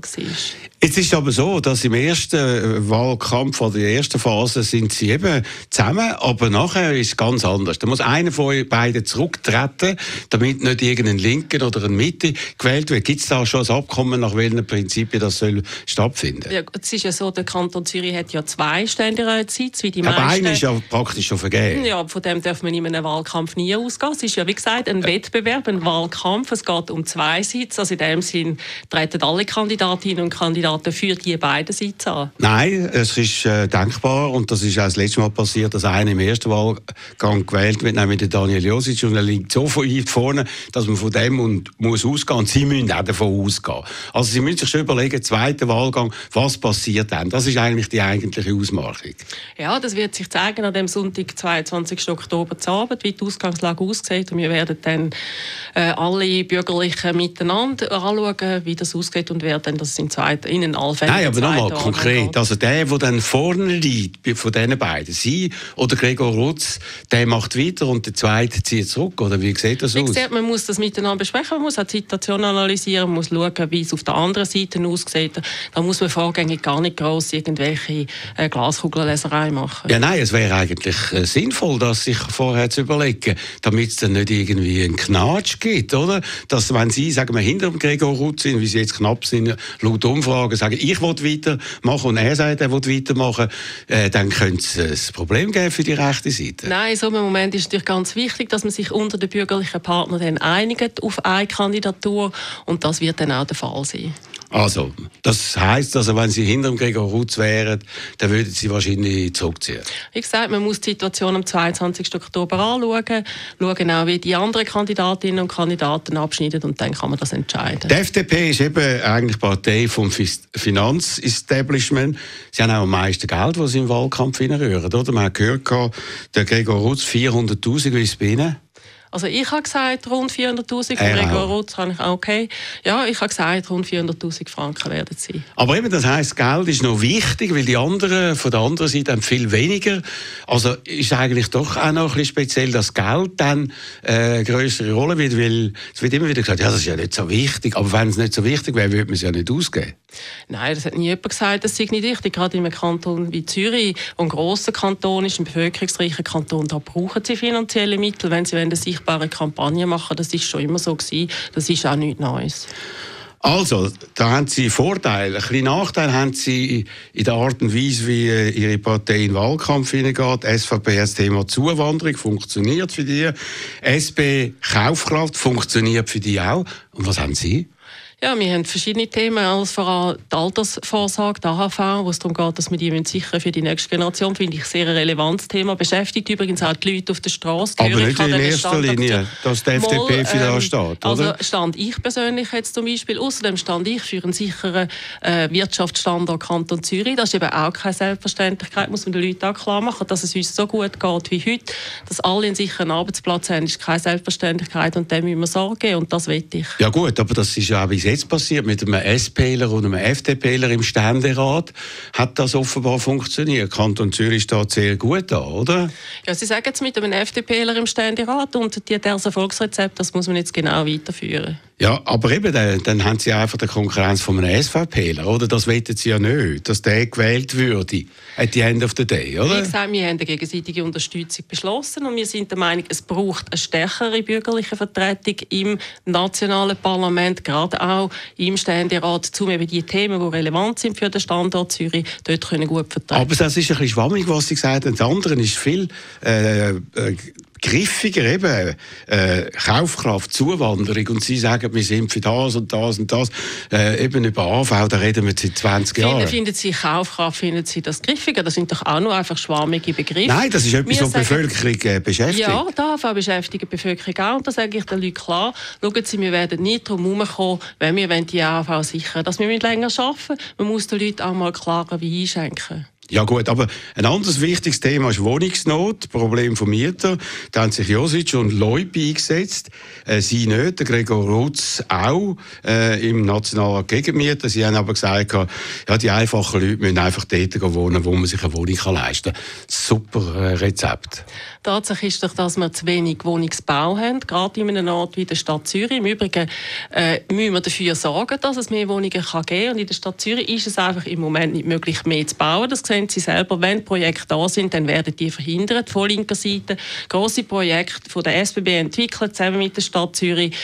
Jetzt ist aber so, dass im ersten Wahlkampf oder der ersten Phase sind sie eben zusammen, aber nachher ist es ganz anders. Da muss einer von euch beiden zurücktreten, damit nicht irgendein Linken oder ein Mitte gewählt wird. Gibt es da schon ein Abkommen, nach welchen Prinzipien das soll stattfinden? Ja, es ist ja so, der Kanton Zürich hat ja zwei Ständerätssitze, wie die aber meisten. einer ist ja praktisch schon vergeben. Ja, von dem darf man in einem Wahlkampf nie ausgehen. Es ist ja, wie gesagt, ein Wettbewerb, ein Wahlkampf. Es geht um zwei Sitze. Also in dem Sinn treten alle Kandidatinnen und Kandidaten für die beiden Sitze an. Nein, es ist äh, denkbar und das ist auch das letzte Mal passiert, dass einer im ersten Wahlgang gewählt wird, nämlich der Daniel Josic und er liegt so weit vorne, dass man von dem und muss ausgehen und sie müssen auch davon ausgehen. Also sie müssen sich schon überlegen, zweiter Wahlgang, was passiert dann? Das ist eigentlich die eigentliche Ausmachung. Ja, das wird sich zeigen an dem Sonntag, 22. Oktober zu Abend, wie die Ausgangslage aussieht. Und wir werden dann äh, alle Bürgerlichen miteinander anschauen, wie das ausgeht und wer dann das in, zweit, in den Allfällen Nein, aber nochmal konkret. Also der, der dann vorne liegt, von diesen beiden, Sie oder Gregor Rutz, der macht weiter und der Zweite zieht zurück, oder wie sieht das Wie aus? gesagt, man muss das miteinander besprechen, man muss auch die Situation analysieren, man muss schauen, wie es auf der anderen Seite aussieht. Da muss man vorgängig gar nicht gross irgendwelche äh, Glaskugelleserei machen. Ja, nein, es wäre eigentlich äh, sinnvoll, das sich vorher zu überlegen, damit es dann nicht irgendwie einen Knatsch gibt, oder? Dass, wenn Sie, sagen wir, hinter dem Gregor Rutz sind, wie Sie jetzt knapp sind, laut Umfragen sagen, ich will weitermachen und er sagt, er will weitermachen, äh, dann könnte es ein Problem geben für die rechte Seite. Nein, so einem Moment ist es natürlich ganz wichtig, dass man sich unter den bürgerlichen Partnern dann einigt auf eine Kandidatur und das wird dann auch der Fall sein. Also, das heisst, also, wenn Sie hinter dem Gregor Rutz wären, dann würden Sie wahrscheinlich zurückziehen. Wie gesagt, man muss die Situation am 22. Oktober anschauen, schauen auch, wie die anderen Kandidatinnen und Kandidaten abschneiden und dann kann man das entscheiden. Die FDP ist eben eigentlich Partei vom Finanzestablishment. Sie haben auch am meisten Geld, das sie im Wahlkampf reinrühren, oder? Man hat gehört, der Gregor Rutz 400'000, wie ist es bei Ihnen? Also ich habe gesagt, rund 400'000, Er Gregor. Rutz habe ich auch okay. Ja, ich habe gesagt, rund 400'000 Franken werden es sein. Aber eben, das heisst, Geld ist noch wichtig, weil die anderen von der anderen Seite haben viel weniger. Also ist eigentlich doch auch noch ein bisschen speziell, dass Geld dann äh, eine größere Rolle wird, weil es wird immer wieder gesagt, ja, das ist ja nicht so wichtig. Aber wenn es nicht so wichtig wäre, würde man es ja nicht ausgeben. Nein, das hat nie jemand gesagt, das sei nicht wichtig. Gerade in einem Kanton wie Zürich, der ein grosser Kanton ist, ein bevölkerungsreicher Kanton, da brauchen sie finanzielle Mittel, wenn sie eine sichtbare Kampagne machen Das ist schon immer so gewesen. Das ist auch nichts Neues. Also, da haben Sie Vorteile. Ein bisschen Nachteil haben Sie in der Art und Weise, wie Ihre Partei in den Wahlkampf hineingeht. SVP hat das Thema Zuwanderung, funktioniert für die. SP Kaufkraft, funktioniert für die auch. Und was haben Sie? Ja, wir haben verschiedene Themen, als vor allem die Altersvorsorge, die AHV, wo es darum geht, dass wir die sichern für die nächste Generation, finde ich sehr ein relevantes Thema. Beschäftigt übrigens auch die Leute auf der Straße. Aber ich nicht in erster. Linie, dass die FDP Mal, für das ähm, steht, Also oder? stand ich persönlich jetzt zum Beispiel. Außerdem stand ich für einen sicheren äh, Wirtschaftsstandort Kanton Zürich. Das ist eben auch keine Selbstverständlichkeit, muss man den Leuten auch klar machen. Dass es uns so gut geht wie heute, dass alle einen sicheren Arbeitsplatz haben, ist keine Selbstverständlichkeit und dem müssen wir Sorge geben und das will ich. Ja gut, aber das ist ja auch jetzt passiert. Mit einem SPler und einem FDPler im Ständerat hat das offenbar funktioniert. Kanton Zürich steht sehr gut da, oder? Ja, Sie sagen jetzt mit einem FDPler im Ständerat und die, Erfolgsrezept, das muss man jetzt genau weiterführen. Ja, aber eben, dann, dann haben sie einfach die Konkurrenz von einem SVPler, oder? Das wettet sie ja nicht, dass der gewählt würde at the end of the day, Wie oder? gesagt, wir haben eine gegenseitige Unterstützung beschlossen und wir sind der Meinung, es braucht eine stärkere bürgerliche Vertretung im nationalen Parlament, gerade auch im Ständerat, um eben die Themen, die relevant sind für den Standort Zürich, dort können gut vertreten. Aber das ist ein bisschen schwammig, was Sie gesagt haben. Das andere ist viel äh, äh, griffiger, eben äh, Kaufkraft, Zuwanderung. Und Sie sagen, wir sind für das und das und das. Äh, eben über AV, da reden wir seit 20 Finden, Jahren. finden Sie Kaufkraft, finden Sie das griffiger? Das sind doch auch nur einfach schwammige Begriffe. Nein, das ist etwas, was die Bevölkerung äh, beschäftigt. Ja, die AHV beschäftigt die Bevölkerung auch. Und da sage ich den Leuten klar, schauen Sie, wir werden nicht drum herumkommen, wenn wir die AHV sichern dass wir länger arbeiten Man muss den Leuten auch mal klarer wie einschenken. Ja gut, aber ein anderes wichtiges Thema ist Wohnungsnot, Problem von Mietern. Da haben sich Josic und Leub eingesetzt. Äh, sie nicht, der Gregor Rutz auch äh, im Nationalrat gegen Mieter. Sie haben aber gesagt, ja, die einfachen Leute müssen einfach dort wohnen, wo man sich eine Wohnung kann leisten kann. Super äh, Rezept. Tatsache ist doch, dass wir zu wenig Wohnungsbau haben, gerade in einem Ort wie der Stadt Zürich. Im Übrigen äh, müssen wir dafür sorgen, dass es mehr Wohnungen kann geben kann. Und in der Stadt Zürich ist es einfach im Moment nicht möglich, mehr zu bauen. Das sehen Sie selber. Wenn Projekte da sind, dann werden die verhindert von linker Seite. Grosse Projekte von der SBB entwickelt, zusammen mit der Stadt Zürich.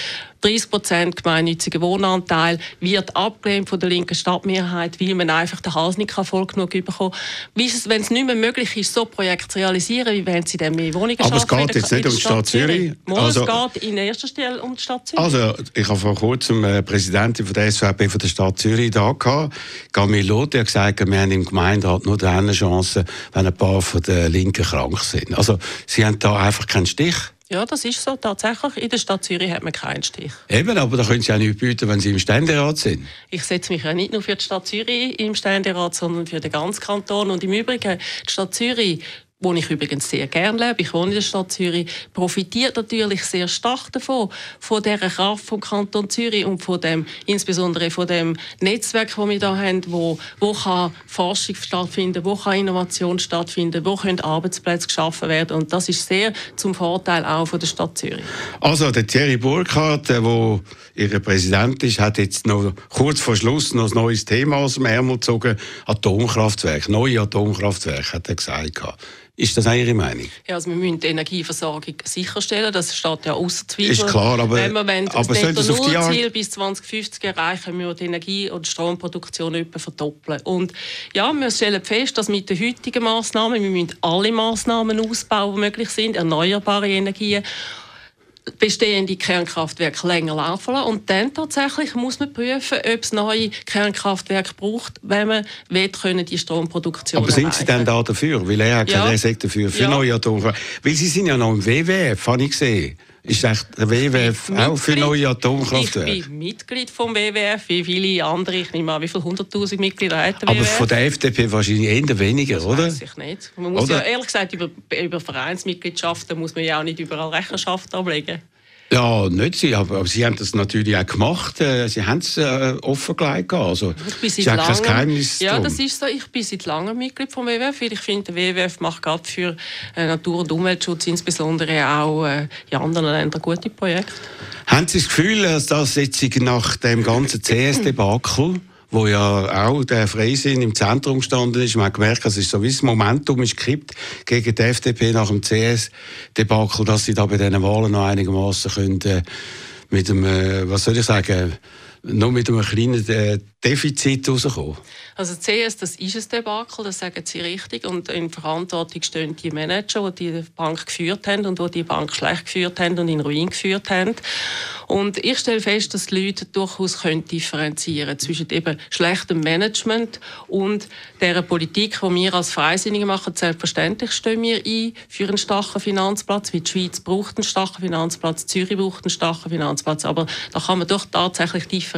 30 Prozent gemeinnütziger Wohnanteil wird abgelehnt von der linken Stadtmehrheit, weil man einfach den Hals nicht voll genug bekommen kann. Wie ist es, wenn es nicht mehr möglich ist, so Projekte zu realisieren, wie wollen Sie denn mehr Wohnungen Aber es schaffen in geht der- jetzt nicht der um die Stadt Zürich. Mal, Also- es geht in erster Stelle um die Stadt Zürich. Also, ich habe vor kurzem äh, Präsidentin von der SVP von der Stadt Zürich da gehabt. Camille Loth, die hat gesagt, wir haben im Gemeinderat nur dann eine Chance, wenn ein paar von den Linken krank sind. Also, sie haben da einfach keinen Stich. Ja, das ist so tatsächlich. In der Stadt Zürich hat man keinen Stich. Eben, aber da können sie auch nicht bieten, wenn sie im Ständerat sind. Ich setze mich ja nicht nur für die Stadt Zürich im Ständerat, sondern für den ganzen Kanton. Und im Übrigen, die Stadt Zürich wo ich übrigens sehr gerne lebe, ich wohne in der Stadt Zürich, profitiert natürlich sehr stark davon, von dieser Kraft vom Kanton Zürich und von dem, insbesondere von dem Netzwerk, das wir da haben, wo, wo kann Forschung stattfinden, wo kann Innovation stattfinden, wo können Arbeitsplätze geschaffen werden und das ist sehr zum Vorteil auch von der Stadt Zürich. Also der Thierry Burkhardt, der Ihr Präsident ist, hat jetzt noch kurz vor Schluss noch ein neues Thema aus dem Ärmel gezogen. Atomkraftwerk, neue Atomkraftwerke, hat er gesagt. Ist das auch Ihre Meinung? Ja, also wir müssen die Energieversorgung sicherstellen, das steht ja außer Zweifel. Ist klar, aber- Wenn wir wollen, aber das Netto-Null-Ziel bis 2050 erreichen, müssen wir die Energie- und Stromproduktion etwa verdoppeln. Und ja, wir stellen fest, dass mit den heutigen Massnahmen, wir müssen alle Massnahmen ausbauen, die möglich sind, erneuerbare Energien, bestehende Kernkraftwerke länger laufen lassen. Und dann tatsächlich muss man prüfen, ob es neue Kernkraftwerke braucht, wenn man will, können die Stromproduktion Aber sind Sie denn da dafür? Weil er hat gesagt, Ja. er sagt dafür, für Ja. neue Atomkraftwerke. Weil Sie sind ja noch im WWF, habe ich gesehen. Ist echt der WWF auch für Mitglied. neue Atomkraftwerke? Ich bin Mitglied vom WWF, wie viele andere. Ich nehme an, wie viele hunderttausend Mitglieder hat der Aber WWF? von der FDP wahrscheinlich eher weniger, oder? Weiß ich nicht. Man muss Oder? ja ehrlich gesagt über, über Vereinsmitgliedschaften muss man ja auch nicht überall Rechenschaft ablegen. Ja, nicht Sie, aber, aber Sie haben das natürlich auch gemacht. Äh, Sie haben es äh, offengelegt. Also, Ich bin seit ja kein langem, Geheimnis ja, drum. das ist so. Ich bin seit langem Mitglied vom WWF, weil ich finde, der WWF macht gerade für äh, Natur- und Umweltschutz insbesondere auch äh, in anderen Ländern gute Projekte. Haben Sie das Gefühl, dass das jetzt nach dem ganzen CS-Debakel, wo ja auch der Freisinn im Zentrum gestanden ist, man hat gemerkt, es ist so wie Momentum ist gekippt gegen die FDP nach dem CS-Debakel, dass sie da bei diesen Wahlen noch einigermaßen können, äh, mit einem, äh, was soll ich sagen, nur mit einem kleinen äh, Defizit rauskommen. Also CS, das ist ein Debakel, das sagen Sie richtig. Und in Verantwortung stehen die Manager, die die Bank geführt haben und die die Bank schlecht geführt haben und in Ruin geführt haben. Und ich stelle fest, dass die Leute durchaus können differenzieren zwischen eben schlechtem Management und der Politik, die wir als Freisinnige machen. Selbstverständlich stehen wir ein für einen starken Finanzplatz, wie die Schweiz braucht einen starken Finanzplatz, Zürich braucht einen starken Finanzplatz. Aber da kann man doch tatsächlich differenzieren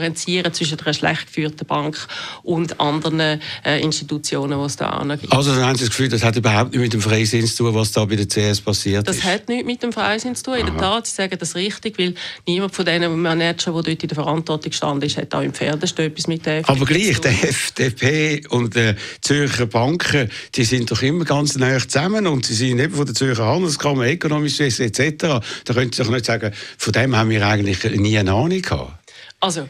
zwischen einer schlecht geführten Bank und anderen äh, Institutionen, die es da gibt. Also dann haben Sie das Gefühl, das hat überhaupt nicht mit dem Freisinn zu tun, was da bei der CS passiert Das ist? hat nichts mit dem Freisinn zu tun. In der Tat, Sie sagen das richtig, weil niemand von diesen Managern, die dort in der Verantwortung standen, ist, hat auch im Pferdestall etwas mit der Aber FDP gleich, zu tun. die FDP und die Zürcher Banken, die sind doch immer ganz nah zusammen und sie sind eben von der Zürcher Handelskammer, Suisse etc. Da können Sie doch nicht sagen, von dem haben wir eigentlich nie eine Ahnung gehabt. Also,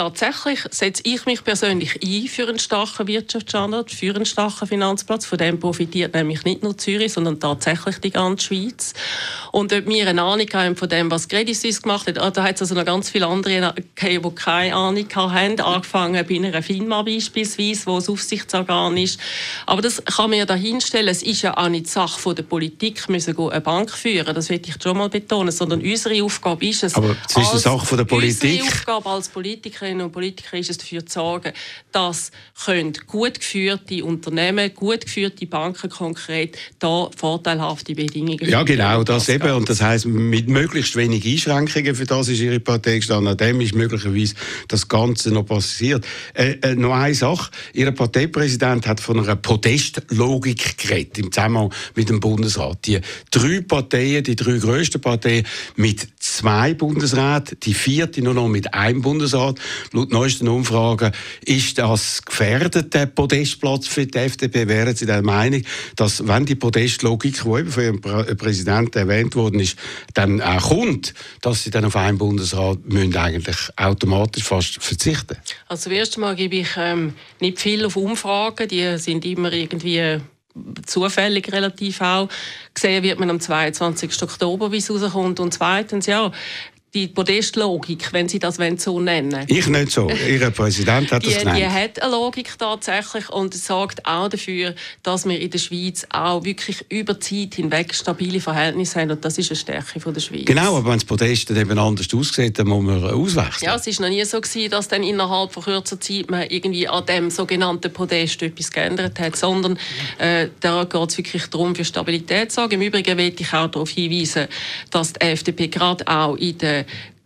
tatsächlich setze ich mich persönlich ein für einen starken Wirtschaftsstandort, für einen starken Finanzplatz. Von dem profitiert nämlich nicht nur Zürich, sondern tatsächlich die ganze Schweiz. Und ob wir eine Ahnung haben von dem, was Credit Suisse gemacht hat, ah, da hat es also noch ganz viele andere gegeben, die keine Ahnung haben. Angefangen bei einer FINMA beispielsweise, wo das Aufsichtsorgan ist. Aber das kann man ja dahinstellen. Es ist ja auch nicht Sache von der Politik, müssen eine Bank führen. Das will ich schon mal betonen. Sondern unsere Aufgabe ist es, Aber es ist eine Sache von der Politik. Unsere Aufgabe als Politikerinnen und Politiker ist es, dafür zu sorgen, dass können gut geführte Unternehmen, gut geführte Banken konkret da vorteilhafte Bedingungen Ja, genau, das Bürger eben. Und das heisst, mit möglichst wenig Einschränkungen, für das ist Ihre Partei gestanden. An dem ist möglicherweise das Ganze noch passiert. Äh, äh, noch eine Sache. Ihr Parteipräsident hat von einer Podestlogik geredet im Zusammenhang mit dem Bundesrat. Die drei Parteien, die drei grössten Parteien mit zwei Bundesräten, die vierte nur noch mit einem Bundesrat. Laut neuesten Umfragen ist das gefährdet, der Podestplatz für die FDP. Wären Sie der Meinung, dass, wenn die Podestlogik, die eben von Ihrem Prä- Präsidenten erwähnt worden ist, dann auch kommt, dass Sie dann auf einen Bundesrat müssen eigentlich automatisch fast verzichten Also zuerst einmal gebe ich ähm, nicht viel auf Umfragen, die sind immer irgendwie äh, zufällig relativ auch. Gesehen wird man am 22. Oktober, wie es rauskommt. Und zweitens, ja, die Podestlogik, wenn Sie das so nennen Ich nicht so. Ihr Präsident hat die, das die genannt. hat eine Logik tatsächlich und sorgt auch dafür, dass wir in der Schweiz auch wirklich über Zeit hinweg stabile Verhältnisse haben und das ist eine Stärke von der Schweiz. Genau, aber wenn das Podest dann eben anders aussieht, dann muss man auswechseln. Ja, es ist noch nie so gewesen, dass dann innerhalb von kurzer Zeit man irgendwie an dem sogenannten Podest etwas geändert hat, sondern äh, da geht es wirklich darum, für Stabilität zu sorgen. Im Übrigen will ich auch darauf hinweisen, dass die FDP gerade auch in der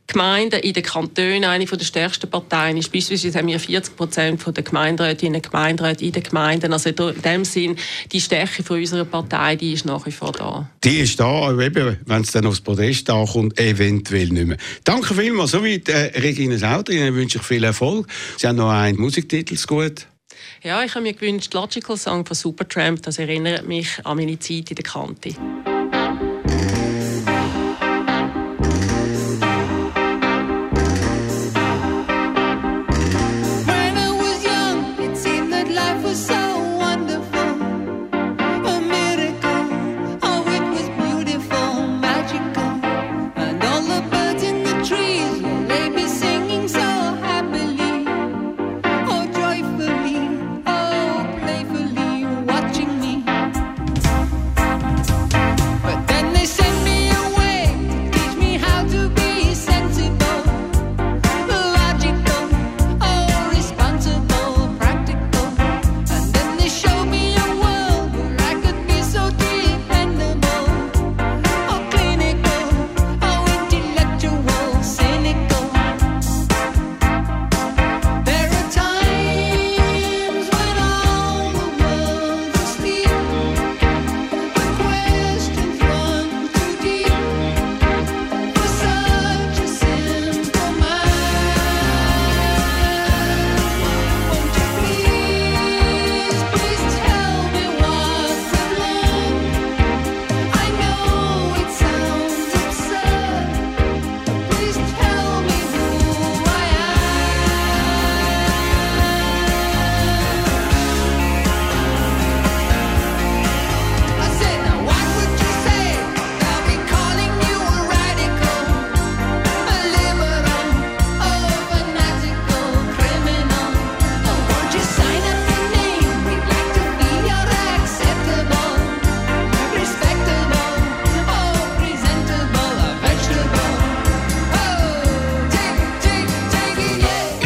Gemeinden in den Kantonen eine der stärksten Parteien ist. Beispielsweise haben wir 40 Prozent der Gemeinderätinnen und Gemeinderäte in den Gemeinden. Also in dem Sinn, die Stärke von unserer Partei, die ist nach wie vor da. Die ist da, eben, wenn es dann aufs Podest ankommt, eventuell nicht mehr. Danke vielmals. Soweit äh, Regina Sauter. Ihnen wünsche ich viel Erfolg. Sie haben noch einen Musiktitel zu gut. Ja, ich habe mir gewünscht, Logical Song von Supertramp. Das erinnert mich an meine Zeit in der Kante.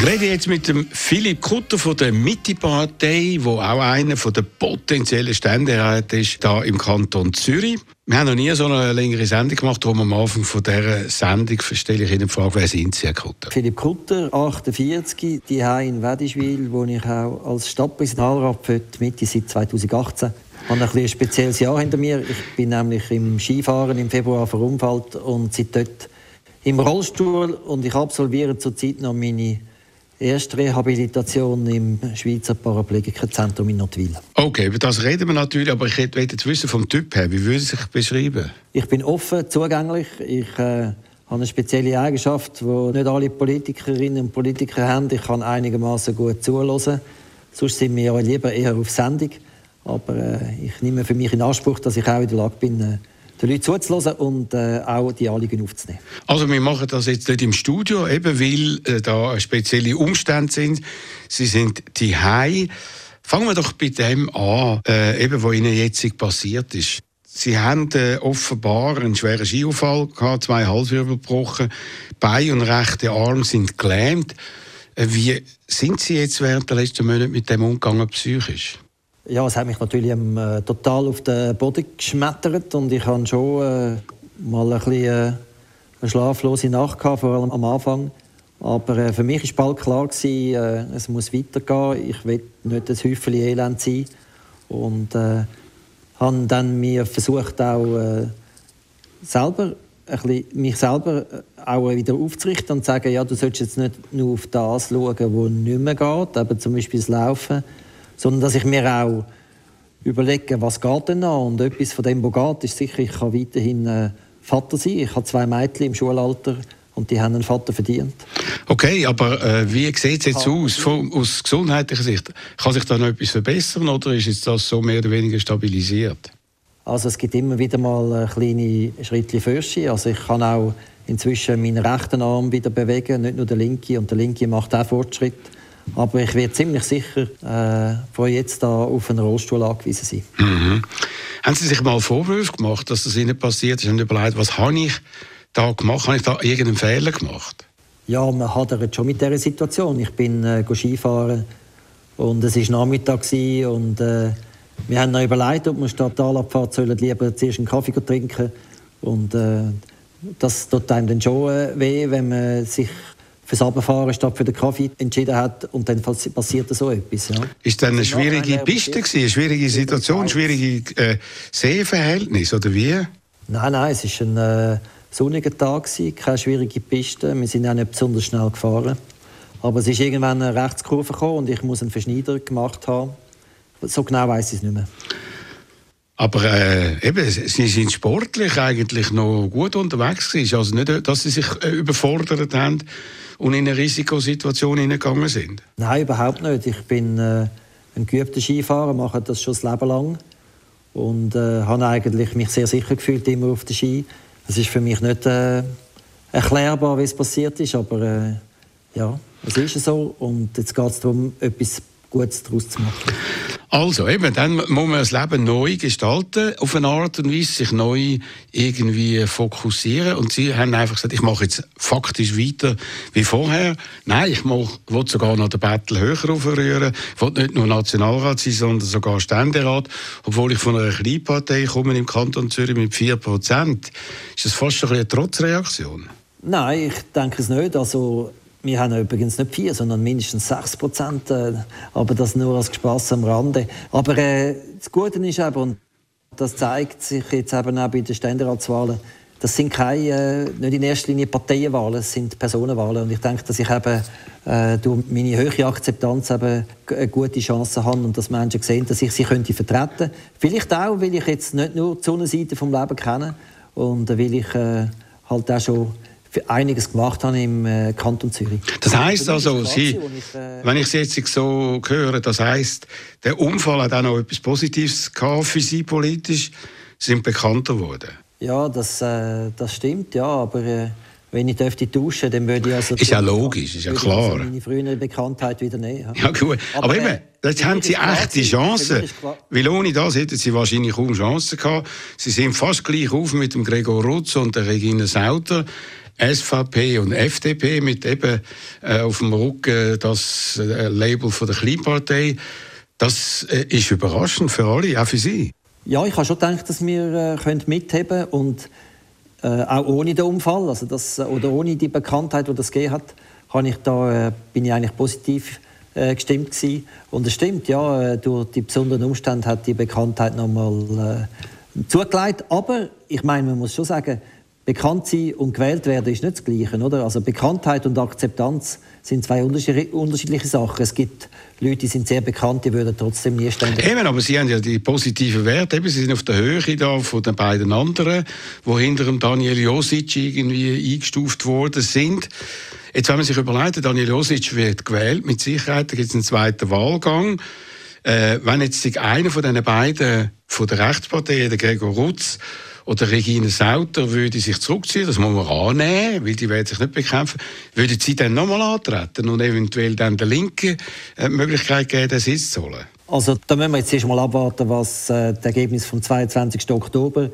Yeah. Ich rede jetzt mit dem Philipp Kutter von der Mitte-Partei, wo auch einer der potenziellen Ständeräte ist, da im Kanton Zürich. Wir haben noch nie so eine längere Sendung gemacht, darum am Anfang von dieser Sendung stelle ich Ihnen die Frage, wer sind Sie, Herr Kutter? Philipp Kutter, 48, die in Wedischwil, wo ich auch als Stadtpräsidentalrat für die Mitte seit 2018 Ich habe ein, ein spezielles Jahr hinter mir. Ich bin nämlich im Skifahren im Februar verunfallt und seit dort im Rollstuhl und ich absolviere zurzeit noch meine erste Rehabilitation im Schweizer Paraplegikerzentrum in Notwil. Okay, über das reden wir natürlich, aber ich möchte jetzt wissen vom Typ her, wie würden Sie sich beschreiben? Ich bin offen, zugänglich. Ich äh, habe eine spezielle Eigenschaft, die nicht alle Politikerinnen und Politiker haben. Ich kann einigermaßen gut zuhören. Sonst sind wir ja lieber eher auf Sendung. Aber äh, ich nehme für mich in Anspruch, dass ich auch in der Lage bin, äh, den Leuten zuzuhören und äh, auch die Anliegen aufzunehmen. Also wir machen das jetzt nicht im Studio, eben weil äh, da spezielle Umstände sind. Sie sind die Fangen wir doch bei dem an, äh, eben, was Ihnen jetzt passiert ist. Sie haben äh, offenbar einen schweren Skiunfall gehabt, zwei Halswirbel gebrochen, Bein und rechte Arm sind gelähmt. Äh, wie sind Sie jetzt während der letzten Monate mit dem umgegangen psychisch? Ja, es hat mich natürlich äh, total auf den Boden geschmettert und ich hatte schon äh, mal ein bisschen, äh, eine schlaflose Nacht, gehabt, vor allem am Anfang. Aber äh, für mich war bald klar, gewesen, äh, es muss weitergehen. Ich will nicht ein Häufchen Elend sein. Und äh, habe dann mir versucht, auch äh, selber, bisschen, mich selber auch wieder aufzurichten und zu sagen, ja, du solltest jetzt nicht nur auf das schauen, was nicht mehr geht, eben zum Beispiel das Laufen, sondern dass ich mir auch überlege, was geht denn noch? Und etwas von dem, was geht, ist sicher, ich kann weiterhin äh, Vater sein. Ich habe zwei Mädchen im Schulalter und die haben einen Vater verdient. Okay, aber äh, wie sieht es jetzt aus von, aus gesundheitlicher Sicht? Kann sich da noch etwas verbessern oder ist jetzt das so mehr oder weniger stabilisiert? Also es gibt immer wieder mal äh, kleine Schritte Fürsche. Also ich kann auch inzwischen meinen rechten Arm wieder bewegen, nicht nur der linke. Und der linke macht auch Fortschritt. Aber ich werde ziemlich sicher äh, von jetzt an auf einen Rollstuhl angewiesen sein. Mhm. Haben Sie sich mal Vorwürfe gemacht, dass das Ihnen passiert ist und überlegt, was habe ich da gemacht? Habe ich da irgendeinen Fehler gemacht? Ja, man hadert schon mit dieser Situation. Ich bin äh, Skifahren und es war Nachmittag und äh, wir haben noch überlegt, ob wir statt Talabfahrt sollen lieber zuerst einen Kaffee trinken und äh, das tut einem dann schon äh, weh, wenn man sich fürs Abfahren statt für den Kaffee entschieden hat und dann pass- passiert so etwas. Ja. Ist dann eine schwierige Piste gewesen, eine schwierige Situation, schwierige äh, Sehverhältnis oder wie? Nein, nein, es war ein äh, sonniger Tag, gewesen, keine schwierige Piste. Wir sind auch nicht besonders schnell gefahren. Aber es ist irgendwann eine Rechtskurve gekommen und ich muss einen Verschneider gemacht haben. So genau weiß ich es nicht mehr. Aber äh, eben, sie sind sportlich eigentlich noch gut unterwegs gewesen. Also nicht, dass sie sich äh, überfordert haben und in eine Risikosituation hineingegangen sind. Nein, überhaupt nicht. Ich bin äh, ein geübter Skifahrer, mache das schon das Leben lang und äh, habe eigentlich mich sehr sicher gefühlt immer auf der Ski. Es ist für mich nicht äh, erklärbar, wie es passiert ist, aber äh, ja, es ist so und jetzt geht es darum, etwas Gutes daraus zu machen. Also eben, dann muss man das Leben neu gestalten, auf eine Art und Weise, sich neu irgendwie fokussieren. Und sie haben einfach gesagt, ich mache jetzt faktisch weiter wie vorher. Nein, ich will sogar noch den Battle höher aufrühren. Ich will nicht nur Nationalrat sein, sondern sogar Ständerat. Obwohl ich von einer Kleinpartei komme im Kanton Zürich mit 4%. Ist das fast ein eine Trotzreaktion? Nein, ich denke es nicht. Also, wir haben übrigens nicht vier, sondern mindestens sechs Prozent. Äh, aber das nur als Spass am Rande. Aber äh, das Gute ist eben, und das zeigt sich jetzt eben auch bei den Ständeratswahlen, das sind keine, äh, nicht in erster Linie Parteienwahlen, es sind Personenwahlen. Und ich denke, dass ich eben äh, durch meine hohe Akzeptanz eben eine gute Chance habe und dass Menschen sehen, dass ich sie könnte vertreten Vielleicht auch, weil ich jetzt nicht nur die Sonnenseite vom Leben kenne und äh, weil ich äh, halt auch schon für einiges gemacht habe im äh, Kanton Zürich. Das mich also, Sie, klar äh, wenn ich Sie jetzt so höre, das heisst, der Unfall hat auch noch etwas Positives gehabt für Sie politisch, Sie sind bekannter geworden. Ja, das, äh, das stimmt, ja, aber äh, wenn ich dürfte tauschen, dann würde ich also... Ist ja logisch, ist ja ich also klar. meine frühere Bekanntheit wieder nehmen. Ja gut, aber, eben, äh, jetzt haben Sie klar echte Chancen. klar- Weil ohne das hätten Sie wahrscheinlich kaum Chancen gehabt. Sie sind fast gleich auf mit dem Gregor Rutz und der Regina Sauter. SVP und FDP mit eben äh, auf dem Rücken das äh, Label von der Kleinpartei. Das äh, ist überraschend für alle, auch für Sie. Ja, ich habe schon gedacht, dass wir äh, können mitheben und äh, auch ohne den Unfall, also das, äh, oder ohne die Bekanntheit, die das gegeben hat, habe ich da, äh, bin ich eigentlich positiv äh, gestimmt gewesen. Und es stimmt, ja, äh, durch die besonderen Umstände hat die Bekanntheit nochmal äh, zugelegt. Aber ich meine, man muss schon sagen, bekannt sein und gewählt werden ist nicht das Gleiche, oder? Also Bekanntheit und Akzeptanz sind zwei unterschiedliche, Sachen. Es gibt Leute, die sind sehr bekannt, die würden trotzdem nie ständig Eben, aber Sie haben ja die positiven Werte. Eben, Sie sind auf der Höhe da von den beiden anderen, wo hinter dem Daniel Josic irgendwie eingestuft worden sind. Jetzt, wenn man sich überlegt, Daniel Josic wird gewählt, mit Sicherheit, da gibt es einen zweiten Wahlgang. Äh, wenn jetzt sich einer von diesen beiden von der Rechtspartei, der Gregor Rutz oder Regine Sauter, würde sich zurückziehen, das muss man annehmen, weil die werden sich nicht bekämpfen, würden Sie dann nochmal antreten und eventuell dann der Linken äh, die Möglichkeit geben, den Sitz zu holen? Also da müssen wir jetzt erst mal abwarten, was äh, das Ergebnis vom 22. Oktober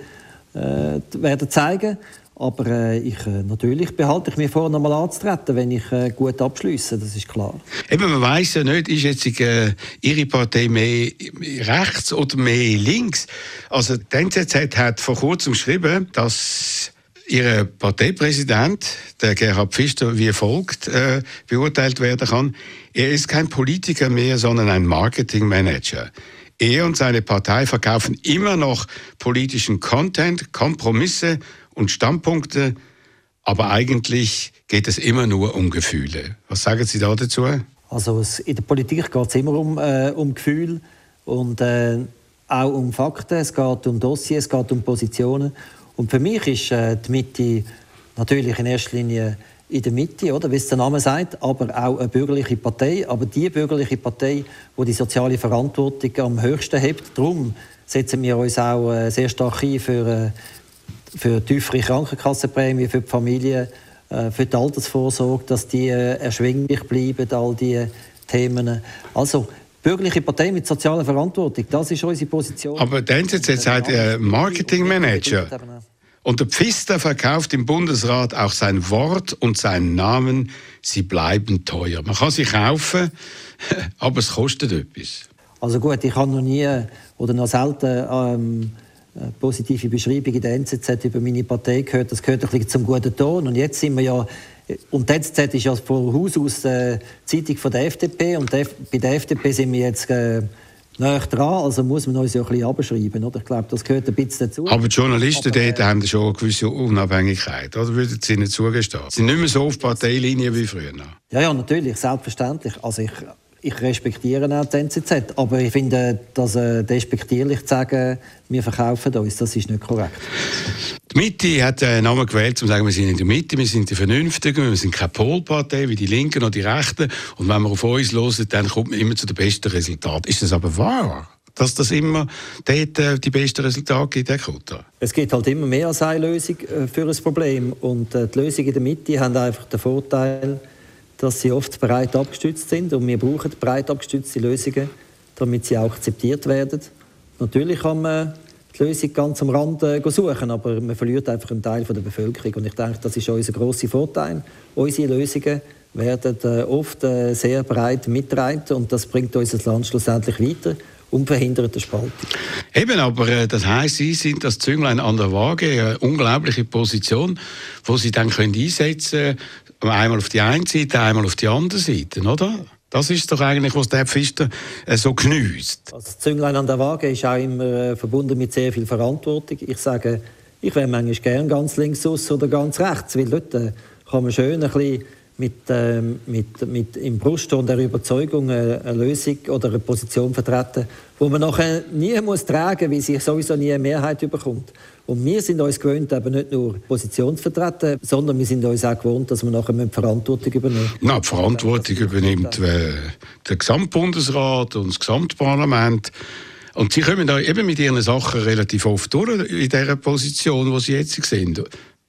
äh, werden zeigen. Aber äh, ich, äh, natürlich behalte ich mir vor, nochmal anzutreten, wenn ich äh, gut abschließe, das ist klar. Eben, man weiß ja nicht, ist jetzt äh, Ihre Partei mehr rechts oder mehr links? Also die NZZ hat vor kurzem geschrieben, dass Ihr Parteipräsident, der Gerhard Pfister, wie folgt äh, beurteilt werden kann. Er ist kein Politiker mehr, sondern ein Marketingmanager. Er und seine Partei verkaufen immer noch politischen Content, Kompromisse und Standpunkte, aber eigentlich geht es immer nur um Gefühle. Was sagen Sie da dazu? Also in der Politik geht es immer um, äh, um Gefühl und äh, auch um Fakten. Es geht um Dossiers, es geht um Positionen. Und für mich ist äh, die Mitte natürlich in erster Linie in der Mitte, oder, wie es der Name sagt, aber auch eine bürgerliche Partei. Aber die bürgerliche Partei, die die soziale Verantwortung am höchsten hebt. Darum setzen wir uns auch äh, sehr stark ein für, äh, für tiefere Krankenkassenprämien für die Familien, äh, für die Altersvorsorge, dass die äh, erschwinglich bleiben, all diese Themen. Also, bürgerliche Partei mit sozialer Verantwortung, das ist unsere Position. Aber der NZZ sagt, äh, Marketingmanager. Und der Pfister verkauft im Bundesrat auch sein Wort und seinen Namen. Sie bleiben teuer. Man kann sie kaufen, aber es kostet etwas. Also gut, ich habe noch nie oder noch selten ähm, äh, positive Beschreibung in der NZZ über meine Partei gehört. Das gehört ein bisschen zum guten Ton. Und jetzt sind wir ja und die NZZ ist ja von Haus aus äh, Zeitung von der FDP und der, bei der FDP sind wir jetzt äh, näher dran, also muss man uns ja ein bisschen abschreiben. Oder? Ich glaube, das gehört ein bisschen dazu. Aber die Journalisten Aber, äh, dort haben schon eine gewisse Unabhängigkeit, oder? Würden Sie ihnen zugestehen? Sie sind nicht mehr so auf Parteilinien wie früher. Ja, ja, natürlich, selbstverständlich. Also ich, ich respektiere auch die NZZ, aber ich finde, dass äh, despektierlich zu sagen, wir verkaufen uns, das ist nicht korrekt. Die Mitte hat einen Namen gewählt, um zu sagen, wir sind in der Mitte, wir sind die Vernünftigen, wir sind keine Polpartei wie die Linken oder die Rechten. Und wenn man auf uns hört, dann kommt man immer zu den besten Resultaten. Ist das aber wahr? Dass das immer dort äh, die besten Resultate gibt, Herr Kutter? Es gibt halt immer mehr als eine Lösung äh, für ein Problem. Und äh, die Lösungen in der Mitte haben einfach den Vorteil, dass sie oft breit abgestützt sind. Und wir brauchen breit abgestützte Lösungen, damit sie auch akzeptiert werden. Natürlich kann man die Lösung ganz am Rand äh, suchen, aber man verliert einfach einen Teil von der Bevölkerung. Und ich denke, das ist unser grosser Vorteil. Unsere Lösungen werden äh, oft äh, sehr breit mitgetragen und das bringt unser Land schlussendlich weiter und verhindert eine Spaltung. Eben, aber äh, das heisst, Sie sind das Zünglein an der Waage, eine unglaubliche Position, wo Sie dann können einsetzen können, einmal auf die eine Seite, einmal auf die andere Seite, oder? Das ist doch eigentlich, was der Pfister äh, so geniesst. Also das Zünglein an der Waage ist auch immer äh, verbunden mit sehr viel Verantwortung. Ich sage, ich wäre manchmal gern ganz links aus oder ganz rechts, weil dort äh, kann man schön ein bisschen mit, ähm, mit, mit im Brustton der Überzeugung eine Lösung oder eine Position vertreten, wo man nachher nie muss tragen, weil sie sowieso nie eine Mehrheit überkommt. Und wir sind uns gewöhnt, eben nicht nur Position zu vertreten, sondern wir sind uns auch gewohnt, dass wir nachher müssen Verantwortung übernehmen Na, die Verantwortung übernimmt äh, der Gesamtbundesrat und das Gesamtparlament. Und Sie kommen da eben mit Ihren Sachen relativ oft durch in dieser Position, wo Sie jetzt sind.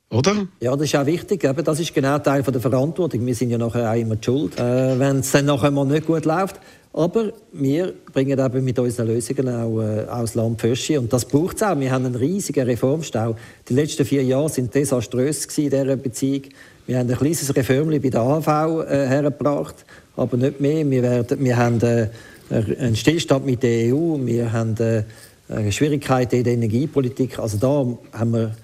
Oder? Ja, das ist auch wichtig. Eben, das ist genau Teil von der Verantwortung. Wir sind ja nachher auch immer die schuld, äh, wenn es dann nachher mal nicht gut läuft. Aber wir bringen eben mit unseren Lösungen auch äh, aus Land Fische. Und das braucht es auch. Wir haben einen riesigen Reformstau. Die letzten vier Jahre sind desaströs in dieser Beziehung. Wir haben ein kleines Reformchen bei der AV äh, hergebracht, aber nicht mehr. Wir, werden, wir haben äh, einen Stillstand mit der EU. Wir haben äh, Schwierigkeiten in der Energiepolitik. Also da haben wir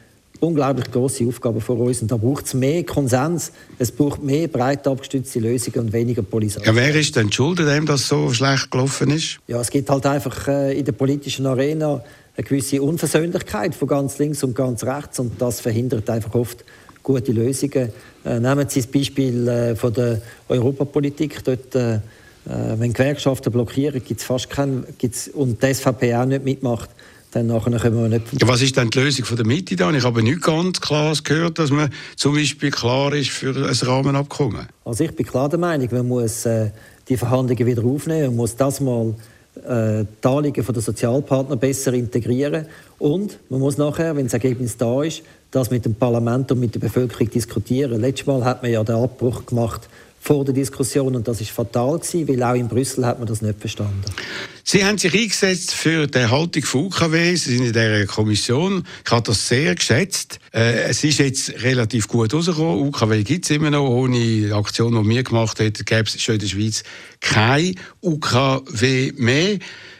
unglaublich große Aufgaben vor uns. Und da braucht es mehr Konsens, es braucht mehr breit abgestützte Lösungen und weniger Polisierung. Ja, wer ist denn schuld, dem das so schlecht gelaufen ist? Ja, es gibt halt einfach äh, in der politischen Arena eine gewisse Unversöhnlichkeit von ganz links und ganz rechts und das verhindert einfach oft gute Lösungen. Äh, nehmen Sie das Beispiel äh, von der Europapolitik. Dort, wenn Gewerkschaften blockieren, gibt's fast keinen, gibt's, und die SVP auch nicht mitmacht, dann nachher können wir nicht was ist denn die Lösung von der Mitte dann? Ich habe nicht ganz klar gehört, dass man zum Beispiel klar ist für ein Rahmenabkommen. Also ich bin klar der Meinung, man muss äh, die Verhandlungen wieder aufnehmen, man muss das mal äh, die Anliegen der Sozialpartner besser integrieren und man muss nachher, wenn das Ergebnis da ist, das mit dem Parlament und mit der Bevölkerung diskutieren. Letztes Mal hat man ja den Abbruch gemacht vor der Diskussion und das ist fatal gewesen, weil auch in Brüssel hat man das nicht verstanden. Sie haben sich eingesetzt für die Haltung von UKW. Sie sind in dieser Kommission. Ich habe das sehr geschätzt. Äh, es ist jetzt relativ gut rausgekommen. UKW gibt es immer noch. Ohne die Aktion, die wir gemacht hätten, gäbe es schon in der Schweiz kein UKW mehr.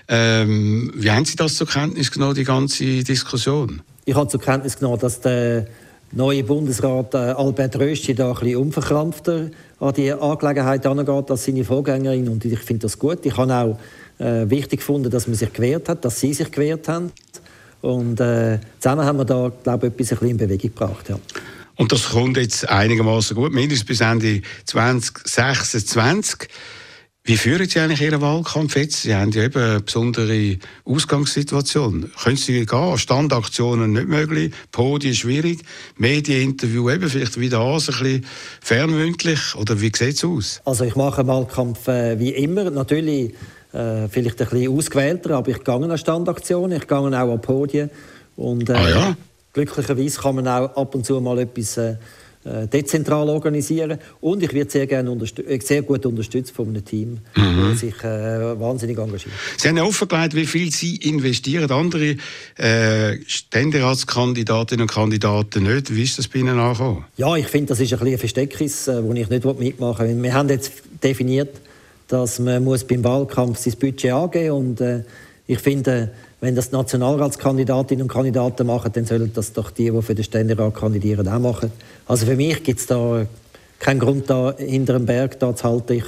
Ähm, wie haben Sie das zur Kenntnis genommen, die ganze Diskussion? Ich habe zur Kenntnis genommen, dass der neue Bundesrat äh, Albert Rösti da ein bisschen unverkrampfter an die Angelegenheit angeht als seine Vorgängerin und ich finde das gut. Ich habe auch äh, wichtig gefunden, dass man sich gewehrt hat, dass sie sich gewehrt haben und äh, zusammen haben wir da, glaube ich, etwas ein bisschen in Bewegung gebracht. Ja. Und das kommt jetzt einigermaßen gut, mindestens bis Ende 2026. Wie führen Sie eigentlich Ihren Wahlkampf jetzt? Sie haben ja eben eine besondere Ausgangssituation. Können Sie gehen? Standaktionen nicht möglich, Podien schwierig, Medieninterview eben vielleicht wieder so ein bisschen fernmündlich. Oder wie sieht es aus? Also ich mache Wahlkampf äh, wie immer, natürlich äh, vielleicht ein bisschen ausgewählter, aber ich gehe an Standaktionen, ich gehe auch an Podien und äh, Ah ja? glücklicherweise kann man auch ab und zu mal etwas äh, dezentral organisieren und ich werde sehr, gerne äh, sehr gut unterstützt von einem Team, das sich äh, wahnsinnig engagiert. Sie haben ja offengelegt, wie viel Sie investieren. Andere äh, Ständeratskandidatinnen und Kandidaten nicht. Wie ist das bei Ihnen angekommen? Ja, ich finde, das ist ein bisschen ein Verstecknis, äh, wo ich nicht mitmachen will. Wir haben jetzt definiert, dass man muss beim Wahlkampf sein Budget angeben und äh, ich finde, wenn das Nationalratskandidatinnen und Kandidaten machen, dann sollen das doch die, die für den Ständerat kandidieren, auch machen. Also für mich gibt es da keinen Grund, da hinter dem Berg da zu halten. Ich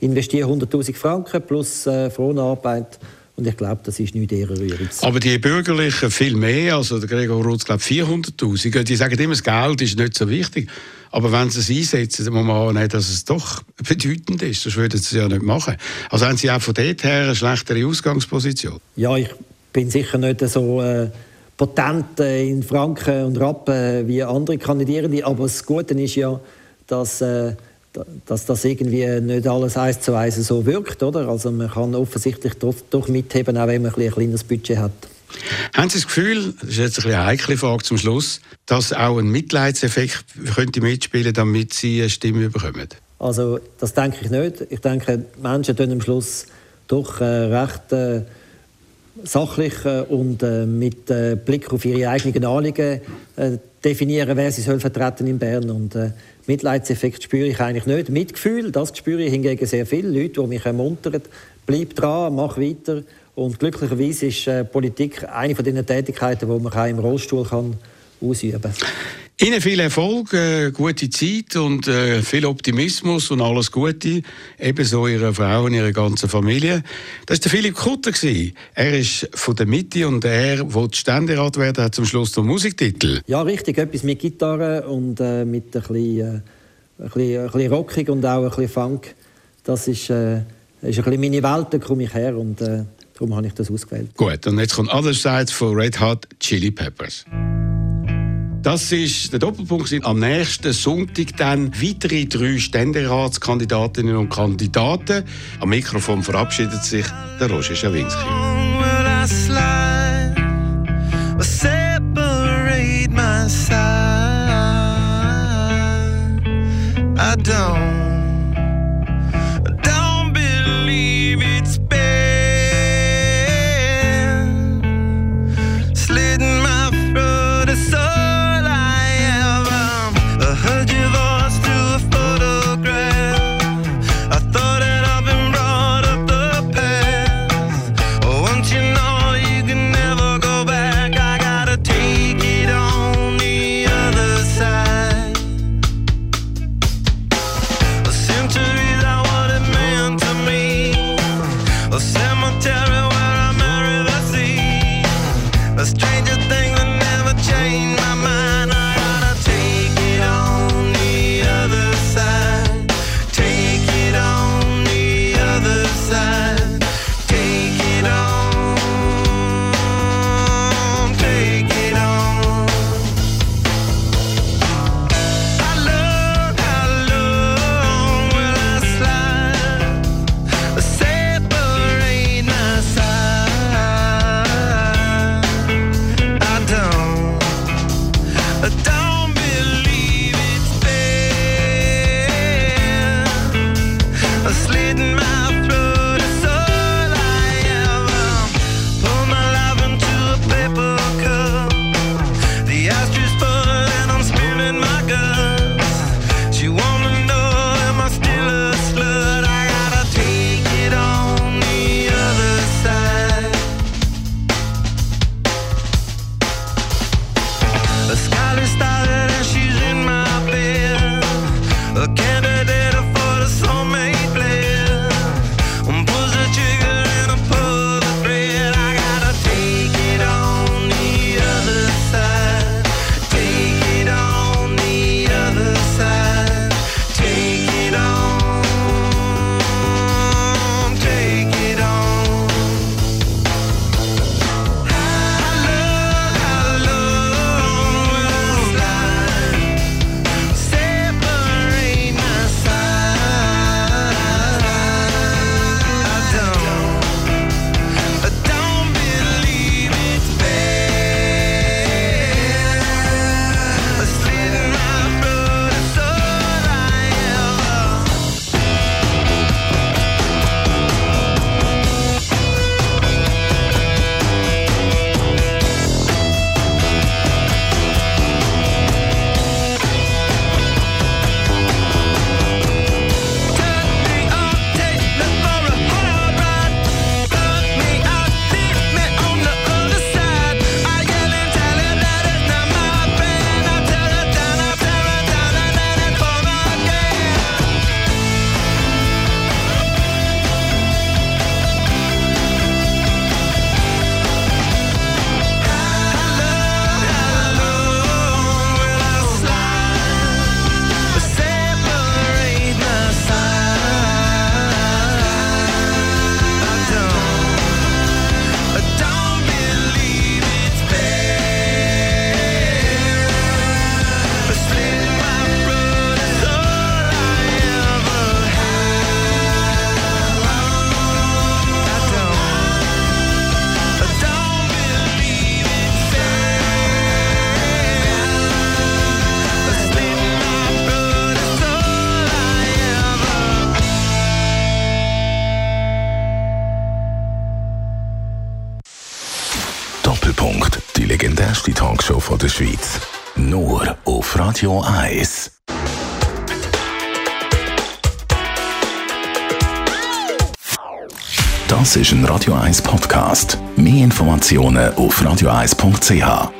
investiere 100'000 Franken plus äh, Fronarbeit und ich glaube, das ist nichts Ehrenrühriges. Aber die Bürgerlichen viel mehr, also der Gregor Rutz glaubt 400'000. Die sagen immer, das Geld ist nicht so wichtig. Aber wenn sie es einsetzen, dann muss man annehmen, dass es doch bedeutend ist. Sonst würden sie es ja nicht machen. Also haben sie auch von dort her eine schlechtere Ausgangsposition. Ja, ich bin sicher nicht so äh, potent äh, in Franken und Rappen wie andere Kandidierende, aber das Gute ist ja, dass, äh, da- dass das irgendwie nicht alles eins zu eins so wirkt, oder? Also man kann offensichtlich doch, doch mitheben, auch wenn man ein, kleines Budget hat. Haben Sie das Gefühl, das ist jetzt ein eine heikle Frage zum Schluss, dass auch ein Mitleidseffekt könnte mitspielen, damit Sie eine Stimme bekommen? Also das denke ich nicht. Ich denke, Menschen tun am Schluss doch äh, recht äh, sachlich und äh, mit äh, Blick auf ihre eigenen Anliegen äh, definieren, wer sie soll vertreten in Bern. Und Mitleidseffekt spüre ich eigentlich nicht. Mitgefühl, das spüre ich hingegen sehr viel. Leute, die mich ermuntern, bleib dran, mach weiter. Und glücklicherweise ist Politik eine von den Tätigkeiten, die man auch im Rollstuhl ausüben kann. Ihnen viel Erfolg, äh, gute Zeit und äh, viel Optimismus und alles Gute. Ebenso Ihrer Frau und Ihrer ganzen Familie. Das war der Philipp Kutter. Er ist von der Mitte und er, will Ständerat werden, hat zum Schluss noch Musiktitel. Ja, richtig. Etwas mit Gitarre und äh, mit ein bisschen, äh, ein, bisschen, ein bisschen rockig und auch ein bisschen Funk. Das ist, äh, ist ein bisschen meine Welt, da komme ich her und äh, darum habe ich das ausgewählt. Gut, und jetzt kommt Other Side von Red Hot Chili Peppers. Das ist der Doppelpunkt. Am nächsten Sonntag dann weitere drei Ständeratskandidatinnen und Kandidaten. Am Mikrofon verabschiedet sich der Roger Schawinski. I don't, Informationen auf radio1.ch.